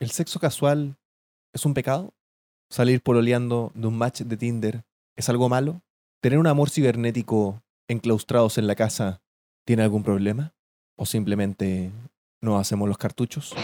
¿El sexo casual es un pecado? ¿Salir pololeando de un match de Tinder es algo malo? ¿Tener un amor cibernético enclaustrados en la casa tiene algún problema? ¿O simplemente no hacemos los cartuchos?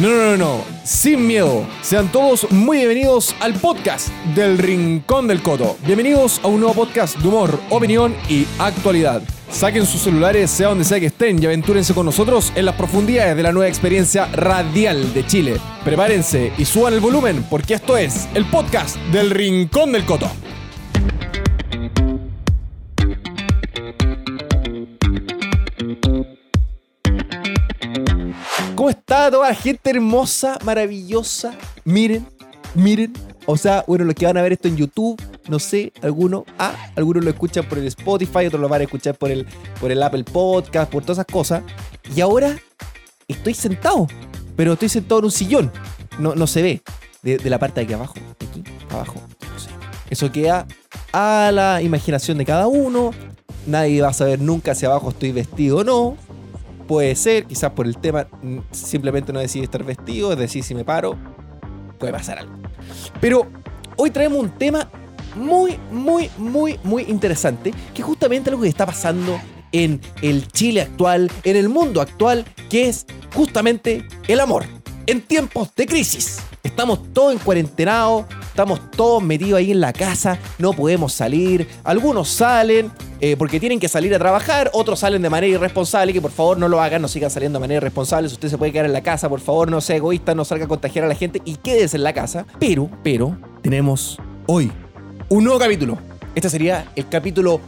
No, no, no, no, sin miedo. Sean todos muy bienvenidos al podcast del Rincón del Coto. Bienvenidos a un nuevo podcast de humor, opinión y actualidad. Saquen sus celulares, sea donde sea que estén, y aventúrense con nosotros en las profundidades de la nueva experiencia radial de Chile. Prepárense y suban el volumen, porque esto es el podcast del Rincón del Coto. ¿Cómo está toda la gente hermosa, maravillosa? Miren, miren. O sea, bueno, los que van a ver esto en YouTube, no sé, algunos, ah, algunos lo escuchan por el Spotify, otros lo van a escuchar por el, por el Apple Podcast, por todas esas cosas. Y ahora estoy sentado, pero estoy sentado en un sillón. No, no se ve. De, la parte de aquí abajo, aquí abajo, no sé. Eso queda a la imaginación de cada uno. Nadie va a saber nunca si abajo estoy vestido o no puede ser, quizás por el tema, mm, simplemente no decidí estar vestido, es decir, si me paro, puede pasar algo. Pero hoy traemos un tema muy, muy, muy, muy interesante, que es justamente algo que está pasando en el Chile actual, en el mundo actual, que es justamente el amor. En tiempos de crisis, estamos todos en cuarentenados, estamos todos metidos ahí en la casa, no podemos salir, algunos salen, eh, porque tienen que salir a trabajar, otros salen de manera irresponsable, que por favor no lo hagan, no sigan saliendo de manera irresponsable, si usted se puede quedar en la casa, por favor no sea egoísta, no salga a contagiar a la gente y quédese en la casa. Pero, pero, tenemos hoy un nuevo capítulo. Este sería el capítulo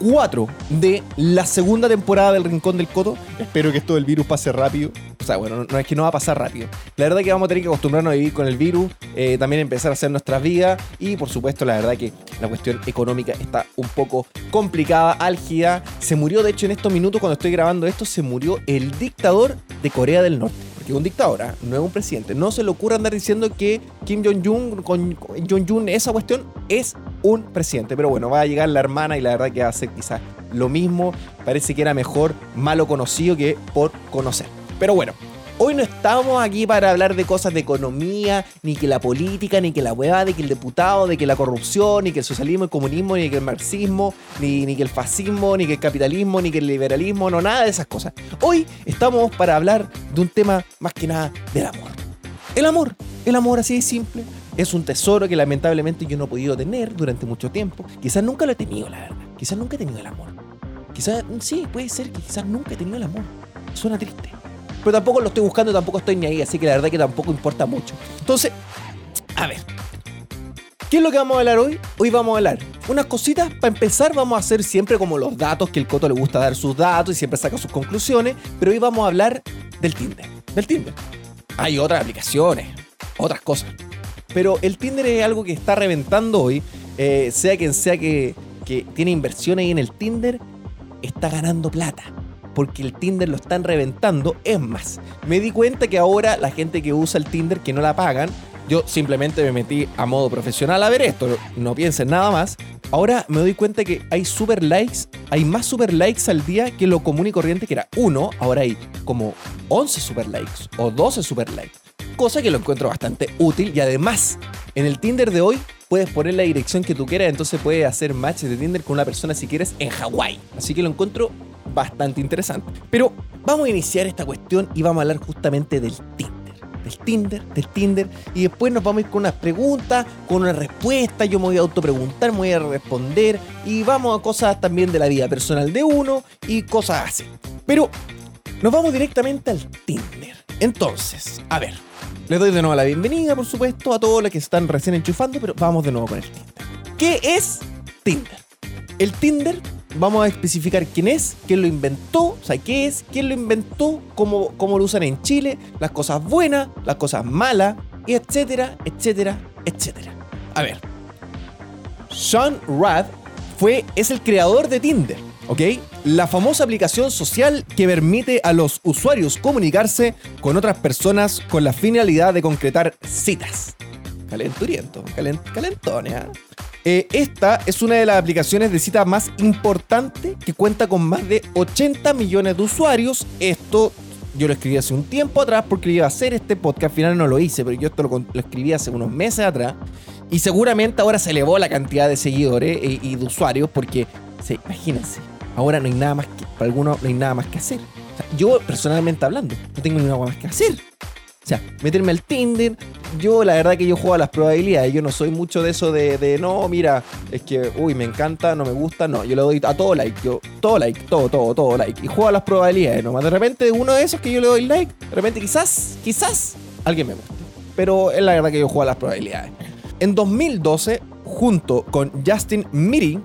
4 de la segunda temporada del Rincón del Coto. Espero que esto del virus pase rápido. O sea, bueno, no es que no va a pasar rápido. La verdad que vamos a tener que acostumbrarnos a vivir con el virus, eh, también empezar a hacer nuestras vidas y por supuesto la verdad que la cuestión económica está un poco complicada, álgida. Se murió, de hecho, en estos minutos cuando estoy grabando esto, se murió el dictador de Corea del Norte. Porque es un dictador, ¿ah? no es un presidente. No se le ocurra andar diciendo que Kim Jong-un, con Jong-un, esa cuestión es un presidente. Pero bueno, va a llegar la hermana y la verdad que va a ser quizás lo mismo. Parece que era mejor malo conocido que por conocer. Pero bueno, Hoy no estamos aquí para hablar de cosas de economía, ni que la política, ni que la hueá, de que el diputado, de que la corrupción, ni que el socialismo, el comunismo, ni que el marxismo, ni, ni que el fascismo, ni que el capitalismo, ni que el liberalismo, no, nada de esas cosas. Hoy estamos para hablar de un tema más que nada del amor. El amor, el amor así de simple, es un tesoro que lamentablemente yo no he podido tener durante mucho tiempo. Quizás nunca lo he tenido, la verdad. Quizás nunca he tenido el amor. Quizás, sí, puede ser que quizás nunca he tenido el amor. Suena triste pero tampoco lo estoy buscando, tampoco estoy ni ahí, así que la verdad que tampoco importa mucho. Entonces, a ver. ¿Qué es lo que vamos a hablar hoy? Hoy vamos a hablar unas cositas. Para empezar, vamos a hacer siempre como los datos, que el Coto le gusta dar sus datos y siempre saca sus conclusiones. Pero hoy vamos a hablar del Tinder. Del Tinder. Hay otras aplicaciones, otras cosas. Pero el Tinder es algo que está reventando hoy. Eh, sea quien sea que, que tiene inversiones ahí en el Tinder, está ganando plata porque el Tinder lo están reventando. Es más, me di cuenta que ahora la gente que usa el Tinder, que no la pagan, yo simplemente me metí a modo profesional a ver esto, no piensen nada más. Ahora me doy cuenta que hay super likes, hay más super likes al día que lo común y corriente que era uno, ahora hay como 11 super likes o 12 super likes. Cosa que lo encuentro bastante útil y además en el Tinder de hoy puedes poner la dirección que tú quieras, entonces puedes hacer matches de Tinder con una persona si quieres en Hawái. Así que lo encuentro bastante interesante. Pero vamos a iniciar esta cuestión y vamos a hablar justamente del Tinder. Del Tinder, del Tinder. Y después nos vamos a ir con unas preguntas, con una respuesta. Yo me voy a autopreguntar, me voy a responder. Y vamos a cosas también de la vida personal de uno y cosas así. Pero nos vamos directamente al Tinder. Entonces, a ver. Les doy de nuevo la bienvenida, por supuesto, a todos los que están recién enchufando, pero vamos de nuevo con el Tinder. ¿Qué es Tinder? El Tinder vamos a especificar quién es, quién lo inventó, o sea, qué es, quién lo inventó, cómo, cómo lo usan en Chile, las cosas buenas, las cosas malas, y etcétera, etcétera, etcétera. A ver, Sean Rad fue, es el creador de Tinder, ¿ok? La famosa aplicación social que permite a los usuarios comunicarse con otras personas con la finalidad de concretar citas. Calenturiento, calent, calentones, ¿eh? Eh, esta es una de las aplicaciones de cita más importante que cuenta con más de 80 millones de usuarios. Esto yo lo escribí hace un tiempo atrás porque iba a hacer este podcast. Al final no lo hice, pero yo esto lo, escribí hace unos meses atrás. Y seguramente ahora se elevó la cantidad de seguidores y, y de usuarios porque, sí, imagínense, ahora no hay nada más que, para algunos no hay nada más que hacer. yo personalmente hablando, no tengo nada más que hacer. O sea, meterme al Tinder. Yo, la verdad que yo juego a las probabilidades. Yo no soy mucho de eso de, no, mira, es que, uy, me encanta, no me gusta. No, yo le doy a todo like. Yo, todo like, todo, todo, todo like. Y juego a las probabilidades nomás. De repente, uno de esos que yo le doy like, de repente quizás, quizás, alguien me guste. Pero es la verdad que yo juego a las probabilidades. En 2012, junto con Justin Meeting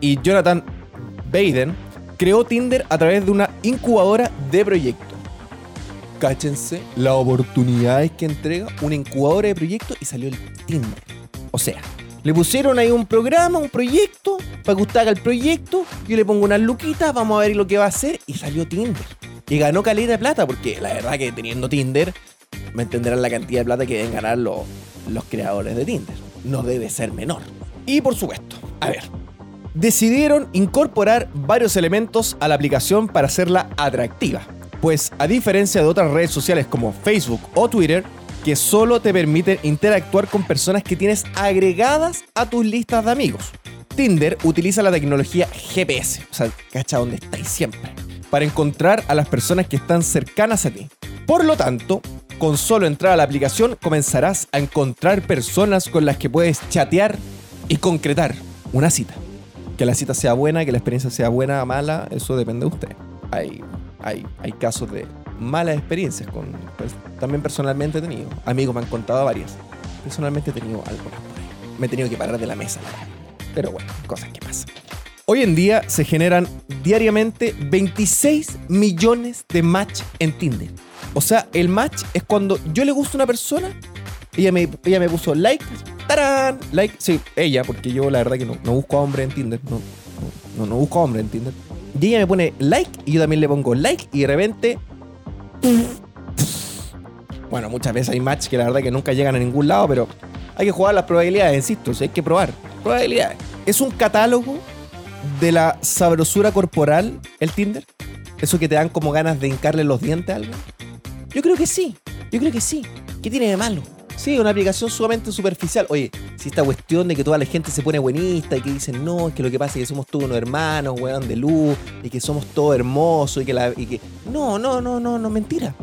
y Jonathan Baden, creó Tinder a través de una incubadora de proyectos cáchense las oportunidades que entrega una incubadora de proyectos y salió el Tinder. O sea, le pusieron ahí un programa, un proyecto, para que usted haga el proyecto, yo le pongo unas luquitas, vamos a ver lo que va a hacer, y salió Tinder. Y ganó calidad de plata, porque la verdad que teniendo Tinder, me entenderán la cantidad de plata que deben ganar los, los creadores de Tinder. No debe ser menor. Y por supuesto, a ver, decidieron incorporar varios elementos a la aplicación para hacerla atractiva pues a diferencia de otras redes sociales como Facebook o Twitter, que solo te permiten interactuar con personas que tienes agregadas a tus listas de amigos. Tinder utiliza la tecnología GPS, o sea, cacha donde estáis siempre, para encontrar a las personas que están cercanas a ti. Por lo tanto, con solo entrar a la aplicación comenzarás a encontrar personas con las que puedes chatear y concretar una cita. Que la cita sea buena, que la experiencia sea buena o mala, eso depende de usted. Hay hay, hay casos de malas experiencias con. También personalmente he tenido. Amigos me han contado varias. Personalmente he tenido algo por ahí. Me he tenido que parar de la mesa, Pero bueno, cosas que pasan. Hoy en día se generan diariamente 26 millones de match en Tinder. O sea, el match es cuando yo le gusto a una persona, ella me, ella me puso like, ¡tarán! Like, sí, ella, porque yo la verdad que no, no busco a hombre en Tinder, no, no, no busco a hombre en Tinder. Y ella me pone like y yo también le pongo like y de repente... Bueno, muchas veces hay match que la verdad que nunca llegan a ningún lado, pero hay que jugar las probabilidades, insisto, hay que probar. Probabilidades. Es un catálogo de la sabrosura corporal, el Tinder. Eso que te dan como ganas de hincarle los dientes a alguien. Yo creo que sí, yo creo que sí. ¿Qué tiene de malo? Sí, una aplicación sumamente superficial. Oye, si esta cuestión de que toda la gente se pone buenista y que dicen, no, es que lo que pasa es que somos todos unos hermanos, weón, de luz, y que somos todos hermosos, y que la. Y que... No, no, no, no, no, mentira.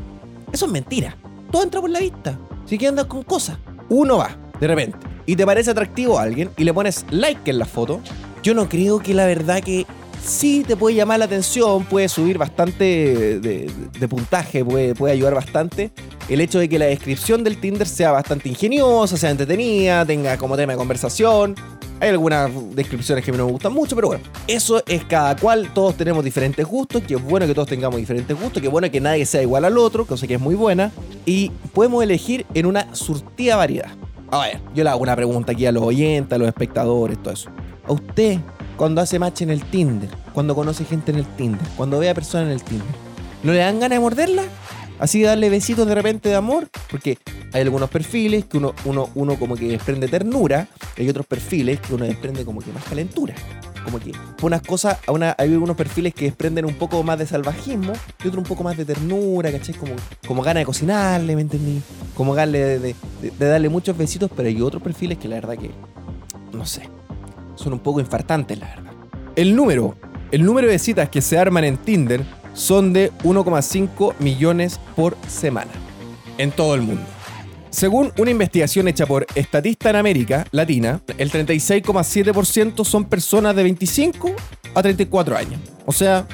Eso es mentira. Todo entra por la vista. Si quieres andar con cosas. Uno va, de repente, y te parece atractivo a alguien, y le pones like en la foto. Yo no creo que la verdad que sí te puede llamar la atención, puede subir bastante de, puntaje, puede, puede ayudar bastante. El hecho de que la descripción del Tinder sea bastante ingeniosa, sea entretenida, tenga como tema de conversación. Hay algunas descripciones que no me gustan mucho, pero bueno, eso es cada cual, todos tenemos diferentes gustos, que es bueno que todos tengamos diferentes gustos, que es bueno que nadie sea igual al otro, cosa que es muy buena, y podemos elegir en una surtida variedad. A ver, yo le hago una pregunta aquí a los oyentes, a los espectadores, todo eso. ¿A usted cuando hace match en el Tinder, cuando conoce gente en el Tinder, cuando ve a personas en el Tinder, ¿no le dan ganas de morderla? Así de darle besitos de repente de amor, porque hay algunos perfiles que uno, uno, uno como que desprende ternura, y hay otros perfiles que uno desprende como que más calentura. Como que unas cosas, hay algunos perfiles que desprenden un poco más de salvajismo y otros un poco más de ternura, ¿cachai? Como, como ganas de cocinarle, ¿me entendí? Como de, de darle muchos besitos, pero hay otros perfiles que la verdad que, no sé, son un poco infartantes, la verdad. El número, el número de citas que se arman en Tinder son de 1,5 millones por semana en todo el mundo. Según una investigación hecha por Estatista en América Latina, el 36,7% son personas de 25 a 34 años. O sea,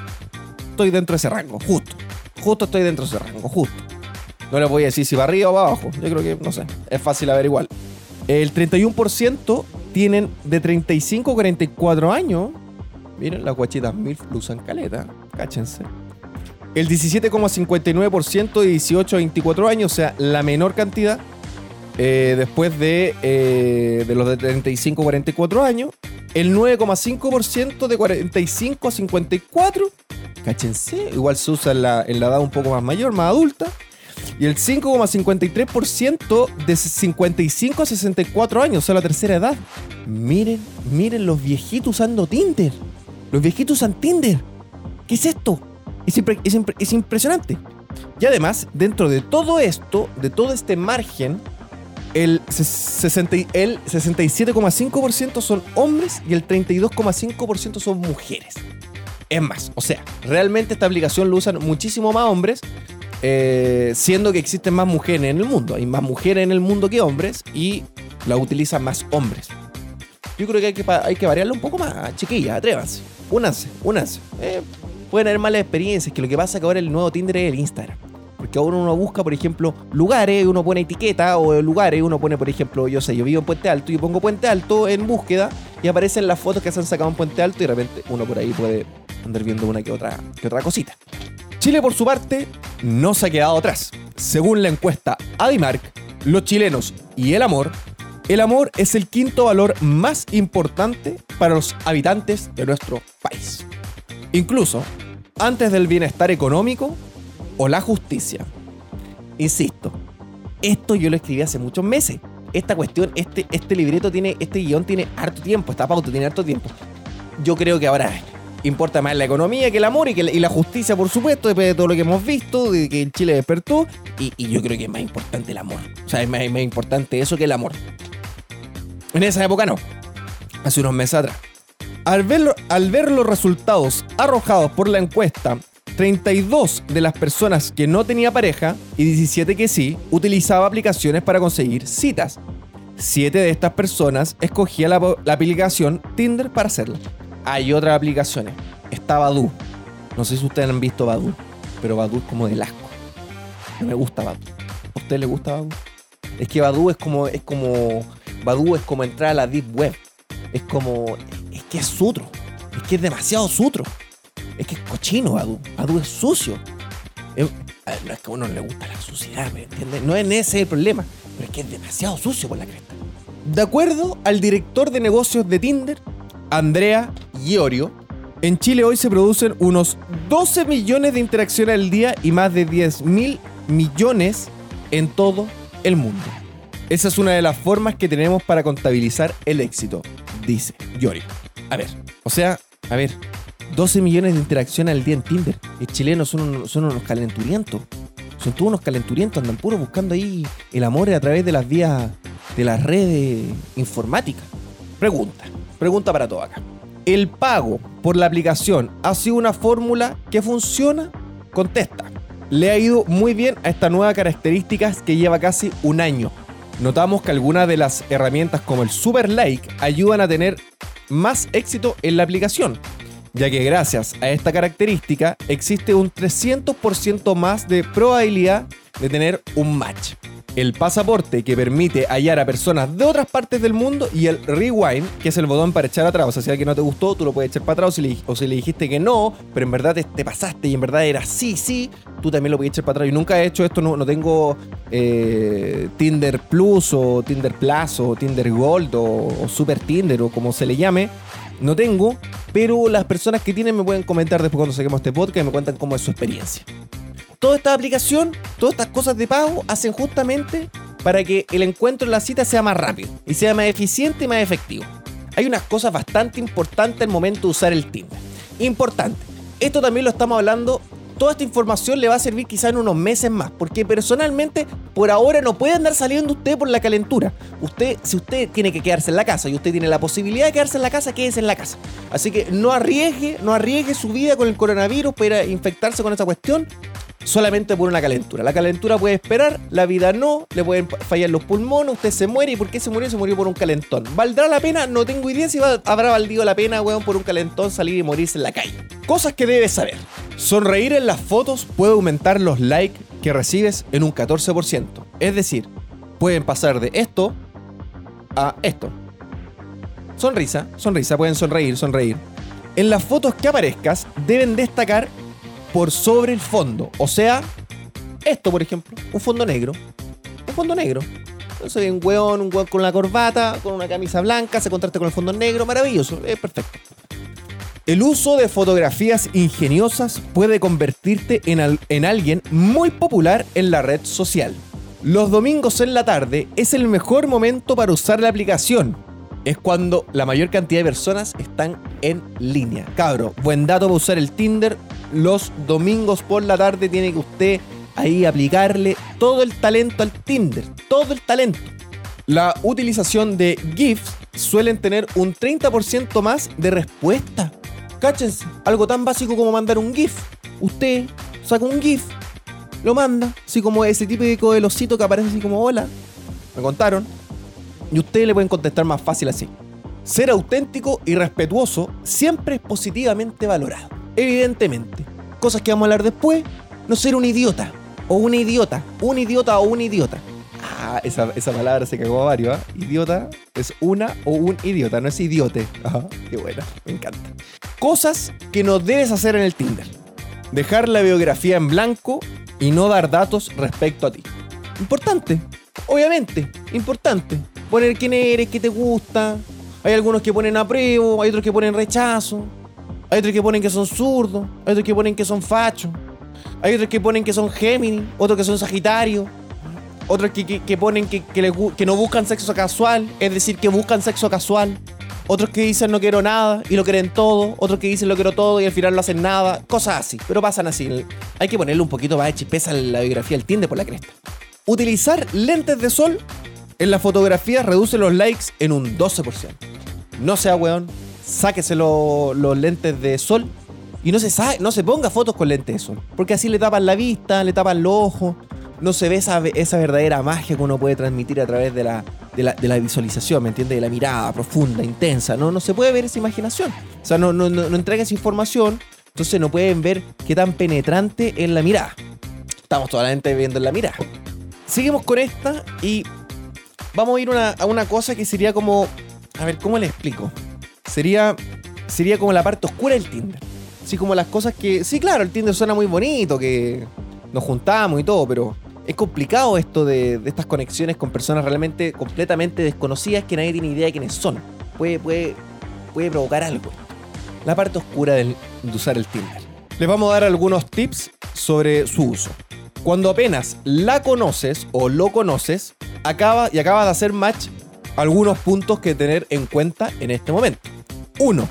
estoy dentro de ese rango, justo. Justo estoy dentro de ese rango, justo. No les voy a decir si va arriba o va abajo. Yo creo que, no sé, es fácil averiguar. El 31% tienen de 35 a 44 años. Miren, las guachitas MILF lo usan caleta. Cáchense. El 17,59% de 18 a 24 años, o sea, la menor cantidad. Eh, después de, eh, de los de 35 a 44 años. El 9,5% de 45 a 54. Cáchense. Igual se usa en la edad un poco más mayor, más adulta. Y el 5,53% de 55 a 64 años, o sea, la tercera edad. Miren, miren los viejitos usando Tinder. Los viejitos usan Tinder. ¿Qué es esto? Es, es impresionante. Y además, dentro de todo esto, de todo este margen, el, 67,5% son hombres y el 32,5% son mujeres. Es más, o sea, realmente esta aplicación lo usan muchísimo más hombres, eh, siendo que existen más mujeres en el mundo. Hay más mujeres en el mundo que hombres y la utilizan más hombres. Yo creo que hay que, hay variarlo un poco más, chiquillas, atrévanse. Únanse, únanse. Eh, pueden haber malas experiencias, que lo que pasa es que ahora el nuevo Tinder es el Instagram. Porque ahora uno busca, por ejemplo, lugares, uno pone etiqueta o lugares, uno pone, por ejemplo, yo sé, yo vivo en Puente Alto y pongo Puente Alto en búsqueda y aparecen las fotos que se han sacado en Puente Alto y de repente uno por ahí puede andar viendo una que otra, que otra cosita. Chile, por su parte, no se ha quedado atrás. Según la encuesta Adimark, los chilenos y el amor, el amor es el quinto valor más importante para los habitantes de nuestro país. Incluso antes del bienestar económico o la justicia. Insisto, esto yo lo escribí hace muchos meses. Esta cuestión, este, este libreto tiene, este guion tiene harto tiempo, esta pauta tiene harto tiempo. Yo creo que ahora importa más la economía que el amor y, que la, justicia, por supuesto, después de todo lo que hemos visto, de que Chile despertó. Y, yo creo que es más importante el amor. O sea, es más, más importante eso que el amor. En esa época no. Hace unos meses atrás. Al ver, al ver los resultados arrojados por la encuesta 32 de las personas que no tenía pareja y 17 que sí utilizaba aplicaciones para conseguir citas. 7 de estas personas escogía la, aplicación Tinder para hacerlo. Hay otras aplicaciones. Está Badu. No sé si ustedes han visto Badu, pero Badu es como de asco. No me gusta Badu. ¿A usted le gusta Badu? Es que Badu es como es como Badu es como entrar a la deep web. Es como es que es sutro. Es que es demasiado sutro. Es que es cochino Adu. Adu es sucio. no es que a uno no le gusta la suciedad, ¿me entiendes? No es ese el problema, pero es que es demasiado sucio por la cresta. De acuerdo al director de negocios de Tinder, Andrea Iorio, en Chile hoy se producen unos 12 millones de interacciones al día y más de 10 mil millones en todo el mundo. Esa es una de las formas que tenemos para contabilizar el éxito, dice Iorio. A ver, o sea, a ver, 12 millones de interacciones al día en Tinder. Los chilenos son, son unos calenturientos. Son todos unos calenturientos, andan puro buscando ahí el amor a través de las vías de las redes informáticas. Pregunta, pregunta para todo acá. ¿El pago por la aplicación ha sido una fórmula que funciona? Contesta. Le ha ido muy bien a esta nueva característica que lleva casi un año. Notamos que algunas de las herramientas como el Super Like ayudan a tener más éxito en la aplicación ya que gracias a esta característica existe un 300% más de probabilidad de tener un match. El pasaporte que permite hallar a personas de otras partes del mundo y el rewind, que es el botón para echar atrás. O sea, si alguien no te gustó, tú lo puedes echar para atrás o si le, dijiste que no, pero en verdad te, pasaste y en verdad era sí, sí, tú también lo puedes echar para atrás. Yo nunca he hecho esto, no, tengo eh, Tinder Plus o Tinder Plus o Tinder Gold o Super Tinder o como se le llame no tengo, pero las personas que tienen me pueden comentar después cuando saquemos este podcast y me cuentan cómo es su experiencia. Toda esta aplicación, todas estas cosas de pago hacen justamente para que el encuentro en la cita sea más rápido y sea más eficiente y más efectivo. Hay unas cosas bastante importantes al momento de usar el Tinder. Importante. Esto también lo estamos hablando toda esta información le va a servir quizá en unos meses más, porque personalmente por ahora no puede andar saliendo usted por la calentura. Usted, si usted tiene que quedarse en la casa y usted tiene la posibilidad de quedarse en la casa, quédese en la casa. Así que no arriesgue, no arriesgue su vida con el coronavirus para infectarse con esa cuestión solamente por una calentura. La calentura puede esperar, la vida no, le pueden fallar los pulmones, usted se muere. ¿Y por qué se murió? Se murió por un calentón. ¿Valdrá la pena? No tengo idea si habrá valido la pena, weón, por un calentón salir y morirse en la calle. Cosas que debes saber. Sonreír en las fotos puede aumentar los likes que recibes en un 14%. Es decir, pueden pasar de esto a esto. Sonrisa, sonrisa, pueden sonreír, sonreír. En las fotos que aparezcas deben destacar por sobre el fondo. O sea, esto, por ejemplo, un fondo negro. Un fondo negro. Entonces, un weón, un weón con la corbata, con una camisa blanca, se contrasta con el fondo negro, maravilloso, es perfecto. El uso de fotografías ingeniosas puede convertirte en, en alguien muy popular en la red social. Los domingos en la tarde es el mejor momento para usar la aplicación. Es cuando la mayor cantidad de personas están en línea. Cabro, buen dato para usar el Tinder. Los domingos por la tarde tiene que usted ahí aplicarle todo el talento al Tinder. Todo el talento. La utilización de GIFs suelen tener un 30% más de respuesta. Cáchense, algo tan básico como mandar un GIF. Usted saca un GIF, lo manda, así como ese típico del osito que aparece así como hola. Me contaron. Y ustedes le pueden contestar más fácil así. Ser auténtico y respetuoso siempre es positivamente valorado. Evidentemente. Cosas que vamos a hablar después. No ser un idiota. O una idiota. Un idiota o un idiota. Ah, esa, esa palabra se cagó a varios, ¿ah? Idiota es una o un idiota, no es idiote. Ajá, qué buena, me encanta. Cosas que no debes hacer en el Tinder. Dejar la biografía en blanco y no dar datos respecto a ti. Importante, obviamente, importante. Poner quién eres, qué te gusta. Hay algunos que ponen apruebo, hay otros que ponen rechazo. Hay otros que ponen que son zurdos, hay otros que ponen que son fachos. Hay otros que ponen que son Géminis, otros que son Sagitario. Otros que, que- ponen que, que no buscan sexo casual, es decir, que buscan sexo casual. Otros que dicen no quiero nada y lo quieren todo. Otros que dicen lo quiero todo y al final no hacen nada. Cosas así, pero pasan así. Hay que ponerle un poquito más de chispeza a la biografía del Tinder por la cresta. Utilizar lentes de sol en la fotografía reduce los likes en un 12%. No sea weón, sáquese lo- los lentes de sol y no se, no se ponga fotos con lentes de sol. Porque así le tapan la vista, le tapan los ojos. No se ve esa, verdadera magia que uno puede transmitir a través de la, la, la visualización, ¿me entiendes? De la mirada profunda, intensa. No, no se puede ver esa imaginación. O sea, no, no, entrega esa información. Entonces no pueden ver qué tan penetrante es la mirada. Estamos totalmente viendo en la mirada. Seguimos con esta y vamos a ir a una cosa que sería como. A ver, ¿cómo le explico? Sería, sería como la parte oscura del Tinder. Así como las cosas que. Sí, claro, el Tinder suena muy bonito, que nos juntamos y todo, pero es complicado esto de, estas conexiones con personas realmente completamente desconocidas que nadie tiene idea de quiénes son. Puede, puede, puede provocar algo. La parte oscura de usar el Tinder. Les vamos a dar algunos tips sobre su uso. Cuando apenas la conoces o lo conoces, acaba y acabas de hacer match algunos puntos que tener en cuenta en este momento. 1.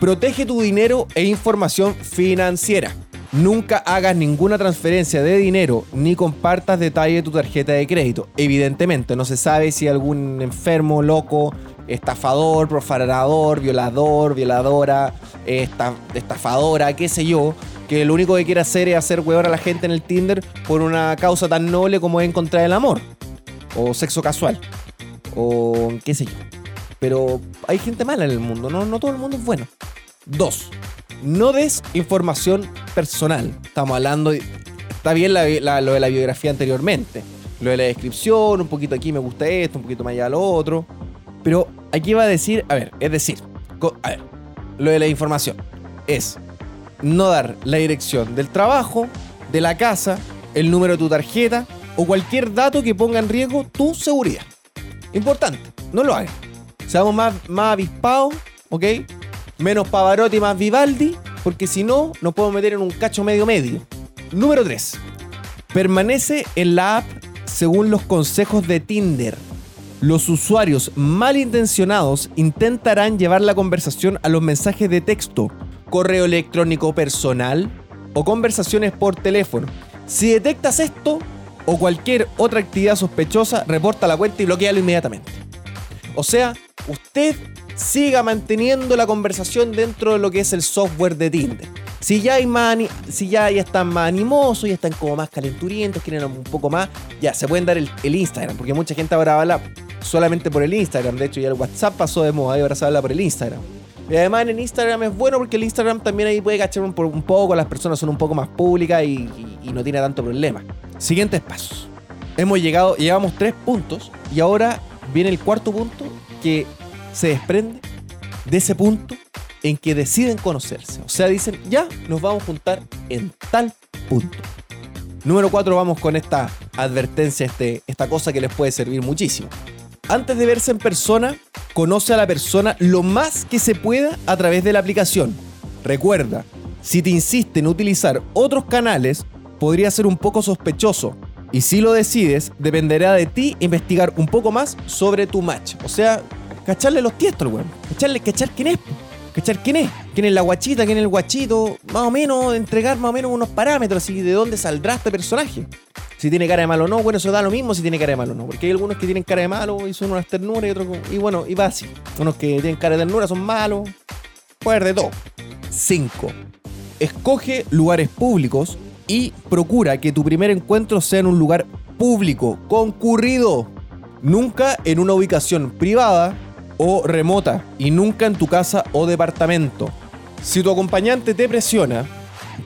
Protege tu dinero e información financiera. Nunca hagas ninguna transferencia de dinero ni compartas detalles de tu tarjeta de crédito. Evidentemente, no se sabe si algún enfermo, loco, estafador, profanador, violador, violadora, esta- estafadora, qué sé yo, que lo único que quiere hacer es hacer hueón a la gente en el Tinder por una causa tan noble como es encontrar el amor. O sexo casual. O qué sé yo. Pero hay gente mala en el mundo, no, no todo el mundo es bueno. Dos, no des información personal. Estamos hablando, está bien lo de la biografía anteriormente. Lo de la descripción, un poquito aquí me gusta esto, un poquito más allá lo otro. Pero aquí va a decir, a ver, es decir, a ver, lo de la información es no dar la dirección del trabajo, de la casa, el número de tu tarjeta o cualquier dato que ponga en riesgo tu seguridad. Importante, no lo hagan. Seamos más, más avispados, ¿ok? Menos Pavarotti, más Vivaldi, porque si no, nos podemos meter en un cacho medio medio. Número 3. Permanece en la app según los consejos de Tinder. Los usuarios malintencionados intentarán llevar la conversación a los mensajes de texto, correo electrónico personal o conversaciones por teléfono. Si detectas esto o cualquier otra actividad sospechosa, reporta la cuenta y bloquealo inmediatamente. O sea, usted siga manteniendo la conversación dentro de lo que es el software de Tinder. Si ya, hay más si ya, ya están más animosos, ya están como más calenturientos, quieren un poco más, ya se pueden dar el, el Instagram, porque mucha gente ahora habla solamente por el Instagram. De hecho, ya el WhatsApp pasó de moda y ahora se habla por el Instagram. Y además en Instagram es bueno porque el Instagram también ahí puede cachar un, poco, las personas son un poco más públicas y no tiene tanto problema. Siguientes pasos. Hemos llegado, llevamos tres puntos y ahora viene el cuarto punto que se desprende de ese punto en que deciden conocerse. O sea, dicen, ya nos vamos a juntar en tal punto. Número 4, vamos con esta advertencia, este, esta cosa que les puede servir muchísimo. Antes de verse en persona, conoce a la persona lo más que se pueda a través de la aplicación. Recuerda, si te insiste en utilizar otros canales, podría ser un poco sospechoso. Y si lo decides, dependerá de ti investigar un poco más sobre tu match. O sea, cacharle los tiestos, weón. Cacharle, cachar quién es. ¿Cachar quién es? ¿Quién es la guachita? ¿Quién es el guachito? Más o menos, entregar más o menos unos parámetros así de dónde saldrá este personaje. Si tiene cara de malo o no, bueno, eso da lo mismo si tiene cara de malo o no. Porque hay algunos que tienen cara de malo y son unas ternuras y otros. Y bueno, y va así. Unos que tienen cara de ternura son malos. Puede de todo. 5. Escoge lugares públicos y procura que tu primer encuentro sea en un lugar público, concurrido. Nunca en una ubicación privada o remota y nunca en tu casa o departamento. Si tu acompañante te presiona,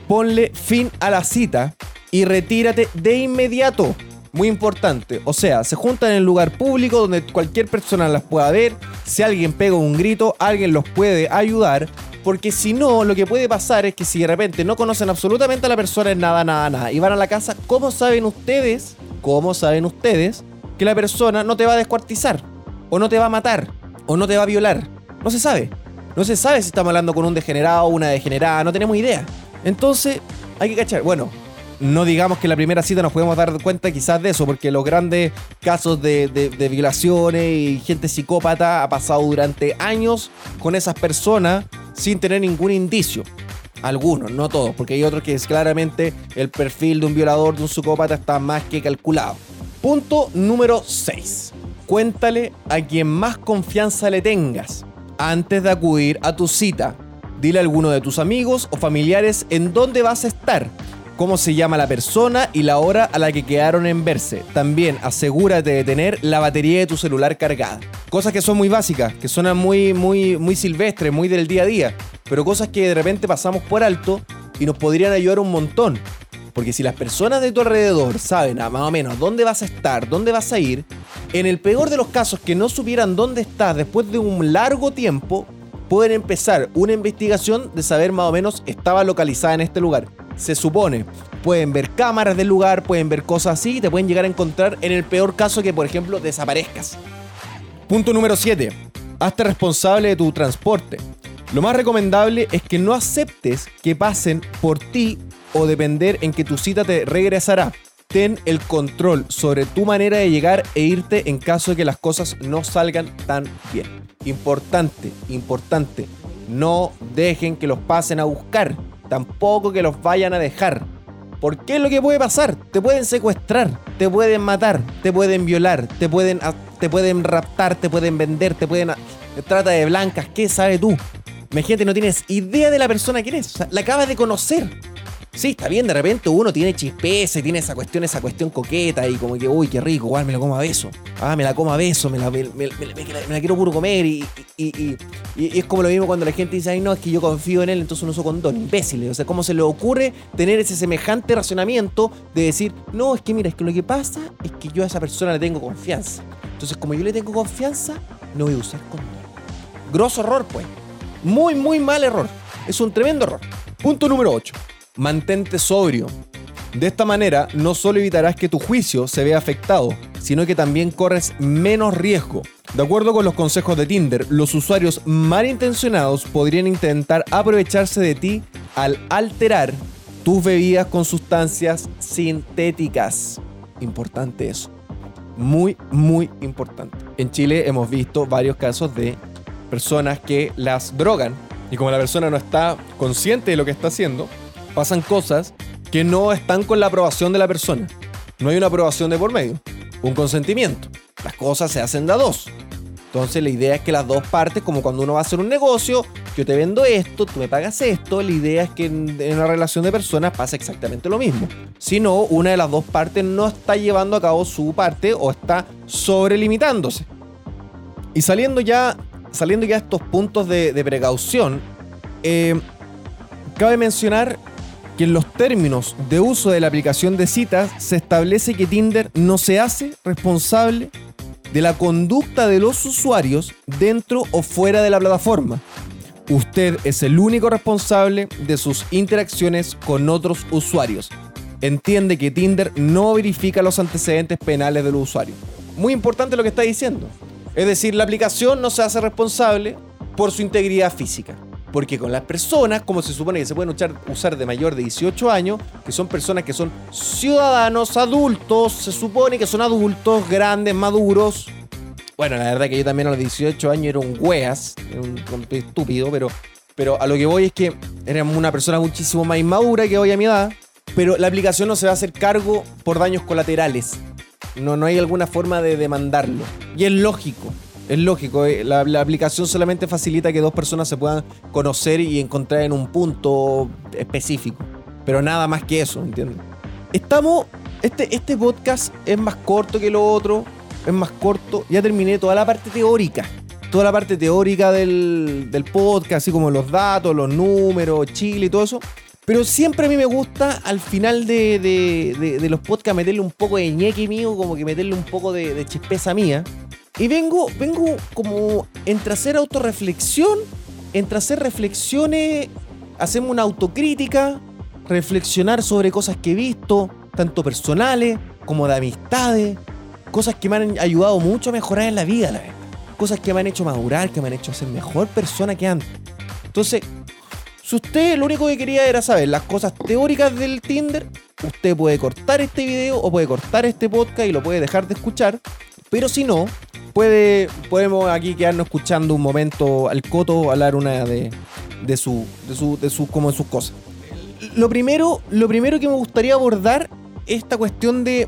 ponle fin a la cita y retírate de inmediato. Muy importante, o sea, se juntan en el lugar público donde cualquier persona las pueda ver. Si alguien pega un grito, alguien los puede ayudar. Porque si no, lo que puede pasar es que si de repente no conocen absolutamente a la persona, es nada, nada, nada. Y van a la casa, ¿cómo saben ustedes? ¿Cómo saben ustedes que la persona no te va a descuartizar? ¿O no te va a matar? o no te va a violar. No se sabe. No se sabe si estamos hablando con un degenerado o una degenerada, no tenemos idea. Entonces, hay que cachar. Bueno, no digamos que en la primera cita nos podemos dar cuenta quizás de eso, porque los grandes casos de, violaciones y gente psicópata ha pasado durante años con esas personas sin tener ningún indicio. Algunos, no todos, porque hay otros que es claramente el perfil de un violador, de un psicópata está más que calculado. Punto número 6 cuéntale a quien más confianza le tengas antes de acudir a tu cita. Dile a alguno de tus amigos o familiares en dónde vas a estar, cómo se llama la persona y la hora a la que quedaron en verse. También asegúrate de tener la batería de tu celular cargada. Cosas que son muy básicas, que suenan muy, muy, muy silvestres, muy del día a día, pero cosas que de repente pasamos por alto y nos podrían ayudar un montón. Porque si las personas de tu alrededor saben más o menos dónde vas a estar, dónde vas a ir, en el peor de los casos que no supieran dónde estás después de un largo tiempo, pueden empezar una investigación de saber más o menos estaba localizada en este lugar. Se supone, pueden ver cámaras del lugar, pueden ver cosas así y te pueden llegar a encontrar en el peor caso que, por ejemplo, desaparezcas. Punto número 7. Hazte responsable de tu transporte. Lo más recomendable es que no aceptes que pasen por ti o depender en que tu cita te regresará. Ten el control sobre tu manera de llegar e irte en caso de que las cosas no salgan tan bien. Importante, importante. No dejen que los pasen a buscar. Tampoco que los vayan a dejar. ¿Por qué es lo que puede pasar? Te pueden secuestrar, te pueden matar, te pueden violar, te pueden, te pueden raptar, te pueden vender, te pueden... Trata de blancas, ¿qué sabe tú? Imagínate, no tienes idea de la persona que eres. la acabas de conocer. Sí, está bien, de repente uno tiene chispeza y tiene esa cuestión, esa cuestión coqueta y como que, uy, qué rico, igual me la como a beso. Ah, me la como a beso, me la, me, la quiero puro comer y, y, es como lo mismo cuando la gente dice, ay, no, es que yo confío en él, entonces uno uso condón, imbéciles. O sea, ¿cómo se le ocurre tener ese semejante racionamiento de decir, no, es que mira, es que lo que pasa es que yo a esa persona le tengo confianza. Entonces, como yo le tengo confianza, no voy a usar condón. Grosso error, pues. Muy, muy mal error. Es un tremendo error. Punto número 8 mantente sobrio. De esta manera, no solo evitarás que tu juicio se vea afectado, sino que también corres menos riesgo. De acuerdo con los consejos de Tinder, los usuarios malintencionados podrían intentar aprovecharse de ti al alterar tus bebidas con sustancias sintéticas. Importante eso. Muy, muy importante. En Chile hemos visto varios casos de personas que las drogan y como la persona no está consciente de lo que está haciendo, pasan cosas que no están con la aprobación de la persona. No hay una aprobación de por medio, un consentimiento. Las cosas se hacen de a dos. Entonces la idea es que las dos partes, como cuando uno va a hacer un negocio, yo te vendo esto, tú me pagas esto, la idea es que en, una relación de personas pasa exactamente lo mismo. Si no, una de las dos partes no está llevando a cabo su parte o está sobrelimitándose. Y saliendo ya, saliendo ya estos puntos de, precaución, eh, cabe mencionar que en los términos de uso de la aplicación de citas se establece que Tinder no se hace responsable de la conducta de los usuarios dentro o fuera de la plataforma. Usted es el único responsable de sus interacciones con otros usuarios. Entiende que Tinder no verifica los antecedentes penales de los usuarios. Muy importante lo que está diciendo. Es decir, la aplicación no se hace responsable por su integridad física. Porque con las personas, como se supone que se pueden usar, de mayor de 18 años, que son personas que son ciudadanos, adultos, se supone que son adultos, grandes, maduros. Bueno, la verdad que yo también a los 18 años era un weas, era un, un estúpido, pero, pero a lo que voy es que era una persona muchísimo más inmadura que hoy a mi edad. Pero la aplicación no se va a hacer cargo por daños colaterales. No, no hay alguna forma de demandarlo. Y es lógico. Es lógico, eh, la, aplicación solamente facilita que dos personas se puedan conocer y encontrar en un punto específico. Pero nada más que eso, ¿entiendes? Estamos. Este, este podcast es más corto que lo otro. Es más corto. Ya terminé toda la parte teórica. Toda la parte teórica del, del podcast, así como los datos, los números, Chile y todo eso. Pero siempre a mí me gusta al final de, de- de- de los podcasts meterle un poco de ñeque mío, como que meterle un poco de, de chispeza mía. Y vengo, vengo como entre hacer autorreflexión, entre hacer reflexiones, hacerme una autocrítica, reflexionar sobre cosas que he visto, tanto personales como de amistades, cosas que me han ayudado mucho a mejorar en la vida, la verdad. Cosas que me han hecho madurar, que me han hecho ser mejor persona que antes. Entonces, si usted lo único que quería era saber las cosas teóricas del Tinder, usted puede cortar este video o puede cortar este podcast y lo puede dejar de escuchar. Pero si no, puede, podemos aquí quedarnos escuchando un momento al coto hablar una de, de su, de su, de su, como de sus cosas. Lo primero, lo primero que me gustaría abordar es esta cuestión de,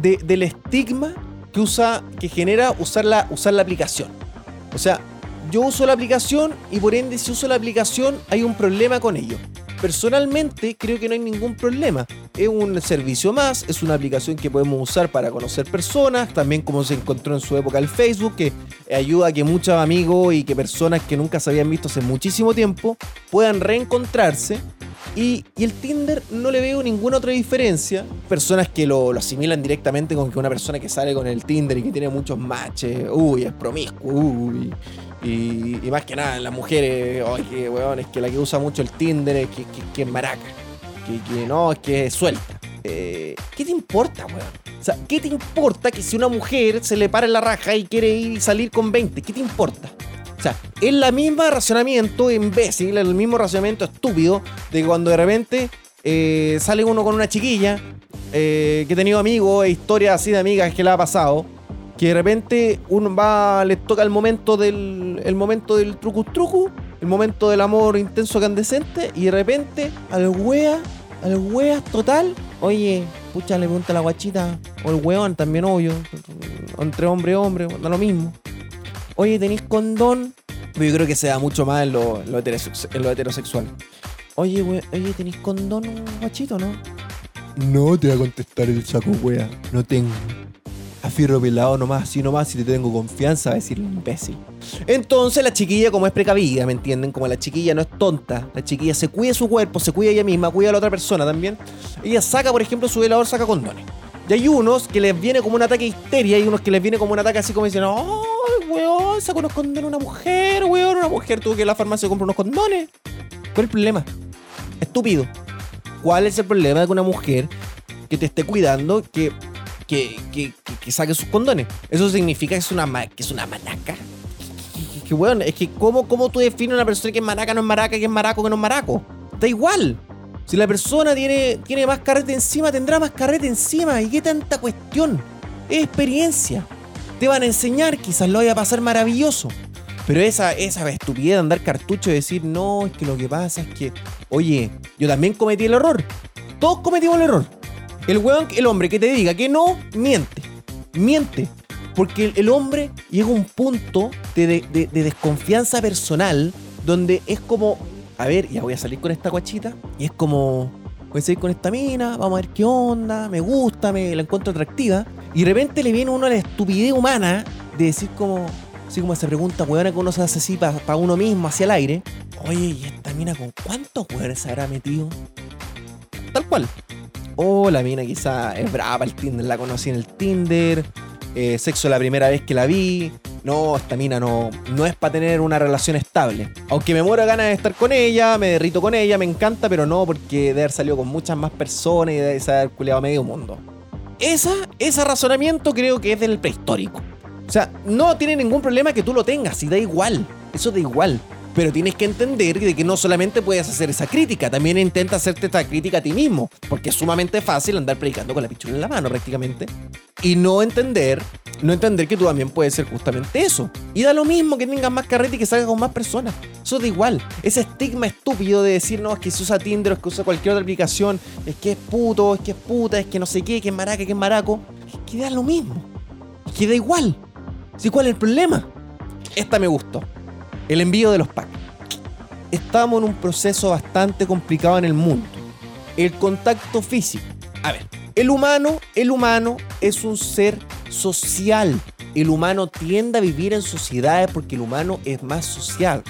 de- del estigma que usa, que genera usar la, usar la aplicación. O sea, yo uso la aplicación y por ende si uso la aplicación hay un problema con ello. Personalmente creo que no hay ningún problema. Es un servicio más, es una aplicación que podemos usar para conocer personas, también como se encontró en su época el Facebook, que ayuda a que muchos amigos y que personas que nunca se habían visto hace muchísimo tiempo puedan reencontrarse. Y, el Tinder no le veo ninguna otra diferencia. Personas que lo, asimilan directamente con que una persona que sale con el Tinder y que tiene muchos matches, uy, es promiscuo, uy. Y, más que nada, las mujeres, ay, que weón, es que la que usa mucho el Tinder es que, que- que es maraca. Que, que no, es que es suelta. Eh, ¿Qué te importa, weón? O sea, ¿qué te importa que si una mujer se le para en la raja y quiere ir y salir con 20? ¿Qué te importa? O sea, es la misma razonamiento imbécil, el mismo razonamiento estúpido de cuando de repente eh, sale uno con una chiquilla, eh, que he tenido amigos e historias así de amigas que le ha pasado, que de repente uno va, le toca el momento del, el momento del trucu trucu, el momento del amor intenso candescente, y de repente al wea, al wea total, oye, pucha, le pregunta a la guachita, o el weón también, obvio, entre hombre y hombre, da lo mismo. Oye, ¿tenéis condón? Pero yo creo que se da mucho más en lo, en lo, heterosex- en lo heterosexual. Oye, we- oye, ¿tenéis condón, guachito, no? No te voy a contestar el saco, wea. No tengo. A fierro pelado nomás, así nomás, si te tengo confianza, va a decirle imbécil. Entonces la chiquilla, como es precavida, ¿me entienden? Como la chiquilla no es tonta, la chiquilla se cuida su cuerpo, se cuida ella misma, cuida a la otra persona también. Ella saca, por ejemplo, su velador, saca condones. Y hay unos que les viene como un ataque de histeria, y unos que les viene como un ataque así como diciendo, ¡ay, weón! Sacó unos condones una mujer, weón, una mujer tuvo que ir a la farmacia y comprar unos condones. ¿Cuál es el problema? Estúpido. ¿Cuál es el problema de que una mujer que te esté cuidando que, que, que, que- que saque sus condones? ¿Eso significa que es una, que es una manaca? Que, weón, es que ¿cómo, ¿cómo tú defines a una persona que es maraca, no es maraca, que es maraco, que no es maraco? Da igual. Si la persona tiene, tiene más carrete encima, tendrá más carrete encima. ¿Y qué tanta cuestión? Es experiencia. Te van a enseñar, quizás lo vaya a pasar maravilloso. Pero esa, esa estupidez de andar cartucho y decir, no, es que lo que pasa es que, oye, yo también cometí el error. Todos cometimos el error. El weón, el hombre que te diga que no, miente. Miente. Porque el, hombre llega a un punto de desconfianza personal donde es como, a ver, ya voy a salir con esta guachita y es como, voy a salir con esta mina, vamos a ver qué onda, me gusta, me la encuentro atractiva. Y de repente le viene uno a la estupidez humana de decir como, así como esa pregunta weona que uno se hace así para uno mismo, hacia el aire. Oye, ¿y esta mina con cuántos weones se habrá metido? Tal cual. O la mina quizá es brava el Tinder, la conocí en el Tinder. eh, sexo la primera vez que la vi. No, esta mina no, no es para tener una relación estable. Aunque me muero ganas de estar con ella, me derrito con ella, me encanta, pero no porque de haber salido con muchas más personas y de haber culeado a medio mundo. Esa, ese razonamiento creo que es del prehistórico. O sea, no tiene ningún problema que tú lo tengas, y da igual. Eso da igual. Pero tienes que entender de que no solamente puedes hacer esa crítica, también intenta hacerte esta crítica a ti mismo. Porque es sumamente fácil andar predicando con la pichula en la mano prácticamente. Y no entender, no entender que tú también puedes ser justamente eso. Y da lo mismo que tengas más carrete y que salgas con más personas. Eso da igual. Ese estigma estúpido de decir, no, es que se usa Tinder, es que usa cualquier otra aplicación, es que es puto, es que es puta, es que no sé qué, que es maraca, que es maraco. Es que da lo mismo. Es que da igual. ¿Sí cuál es el problema? Esta me gustó. El envío de los packs. Estamos en un proceso bastante complicado en el mundo. El contacto físico. A ver, el humano, el humano es un ser social. El humano tiende a vivir en sociedades porque el humano es más social.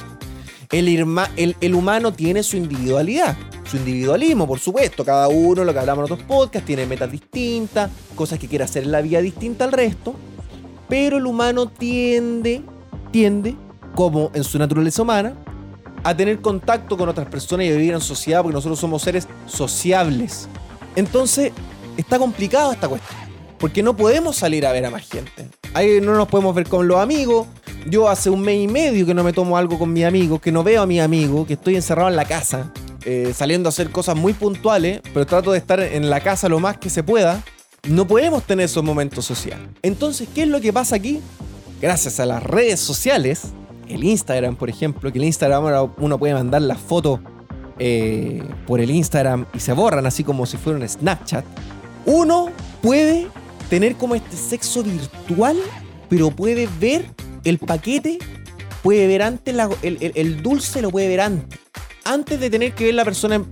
El, el, el, humano tiene su individualidad, su individualismo, por supuesto. Cada uno, lo que hablamos en otros podcasts, tiene metas distintas, cosas que quiere hacer en la vida distinta al resto. Pero el humano tiende, tiende, como en su naturaleza humana, a tener contacto con otras personas y a vivir en sociedad porque nosotros somos seres sociables. Entonces, está complicado esta cuestión. Porque no podemos salir a ver a más gente. Ahí no nos podemos ver con los amigos. Yo hace un mes y medio que no me tomo algo con mi amigo, que no veo a mi amigo, que estoy encerrado en la casa, eh, saliendo a hacer cosas muy puntuales, pero trato de estar en la casa lo más que se pueda. No podemos tener esos momentos sociales. Entonces, ¿qué es lo que pasa aquí? Gracias a las redes sociales, el Instagram, por ejemplo, que el Instagram ahora uno puede mandar las fotos eh, por el Instagram y se borran así como si fuera un Snapchat. Uno puede tener como este sexo virtual, pero puede ver el paquete, puede ver antes el, dulce, lo puede ver antes. Antes de tener que ver la persona,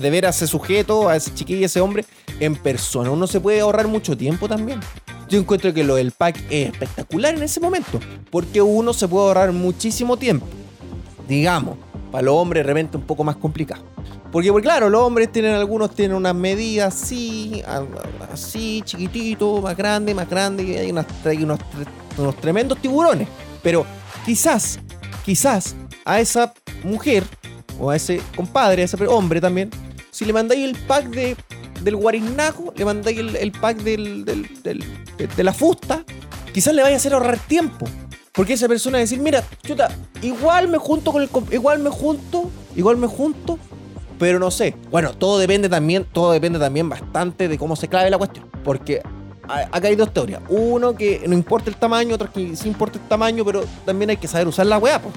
de ver a ese sujeto, a ese chiquillo, a ese hombre, en persona. Uno se puede ahorrar mucho tiempo también. Yo encuentro que lo del pack es espectacular en ese momento, porque uno se puede ahorrar muchísimo tiempo. Digamos, para los hombres de repente un poco más complicado. Porque, pues claro, los hombres tienen algunos tienen unas medidas así, así, chiquitito, más grande, más grande, y hay, unos, unos tremendos tiburones. Pero quizás, quizás a esa mujer, o a ese compadre, a ese hombre también, si le mandáis el pack de del guarinajo, le mandáis el, pack del, de, la fusta, quizás le vaya a hacer ahorrar tiempo. Porque esa persona va a decir, mira, chuta, igual me junto con el igual me junto, igual me junto, pero no sé. Bueno, todo depende también, todo depende también bastante de cómo se clave la cuestión. Porque acá hay dos teorías. Uno que no importa el tamaño, otro que sí importa el tamaño, pero también hay que saber usar la weá, pues.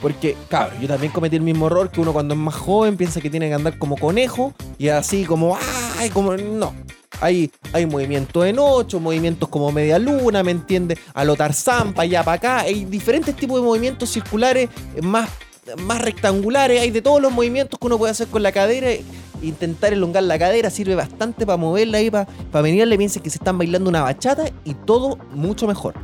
Porque, cabrón, yo también cometí el mismo error que uno cuando es más joven piensa que tiene que andar como conejo y así como, ay, como, no. Hay, hay movimientos en ocho, movimientos como media luna, ¿me entiendes? A lo Tarzán, para allá, para acá. Hay diferentes tipos de movimientos circulares más, más rectangulares. Hay de todos los movimientos que uno puede hacer con la cadera. Intentar elongar la cadera sirve bastante para moverla ahí, para, para venirle. Piensen que se están bailando una bachata y todo mucho mejor.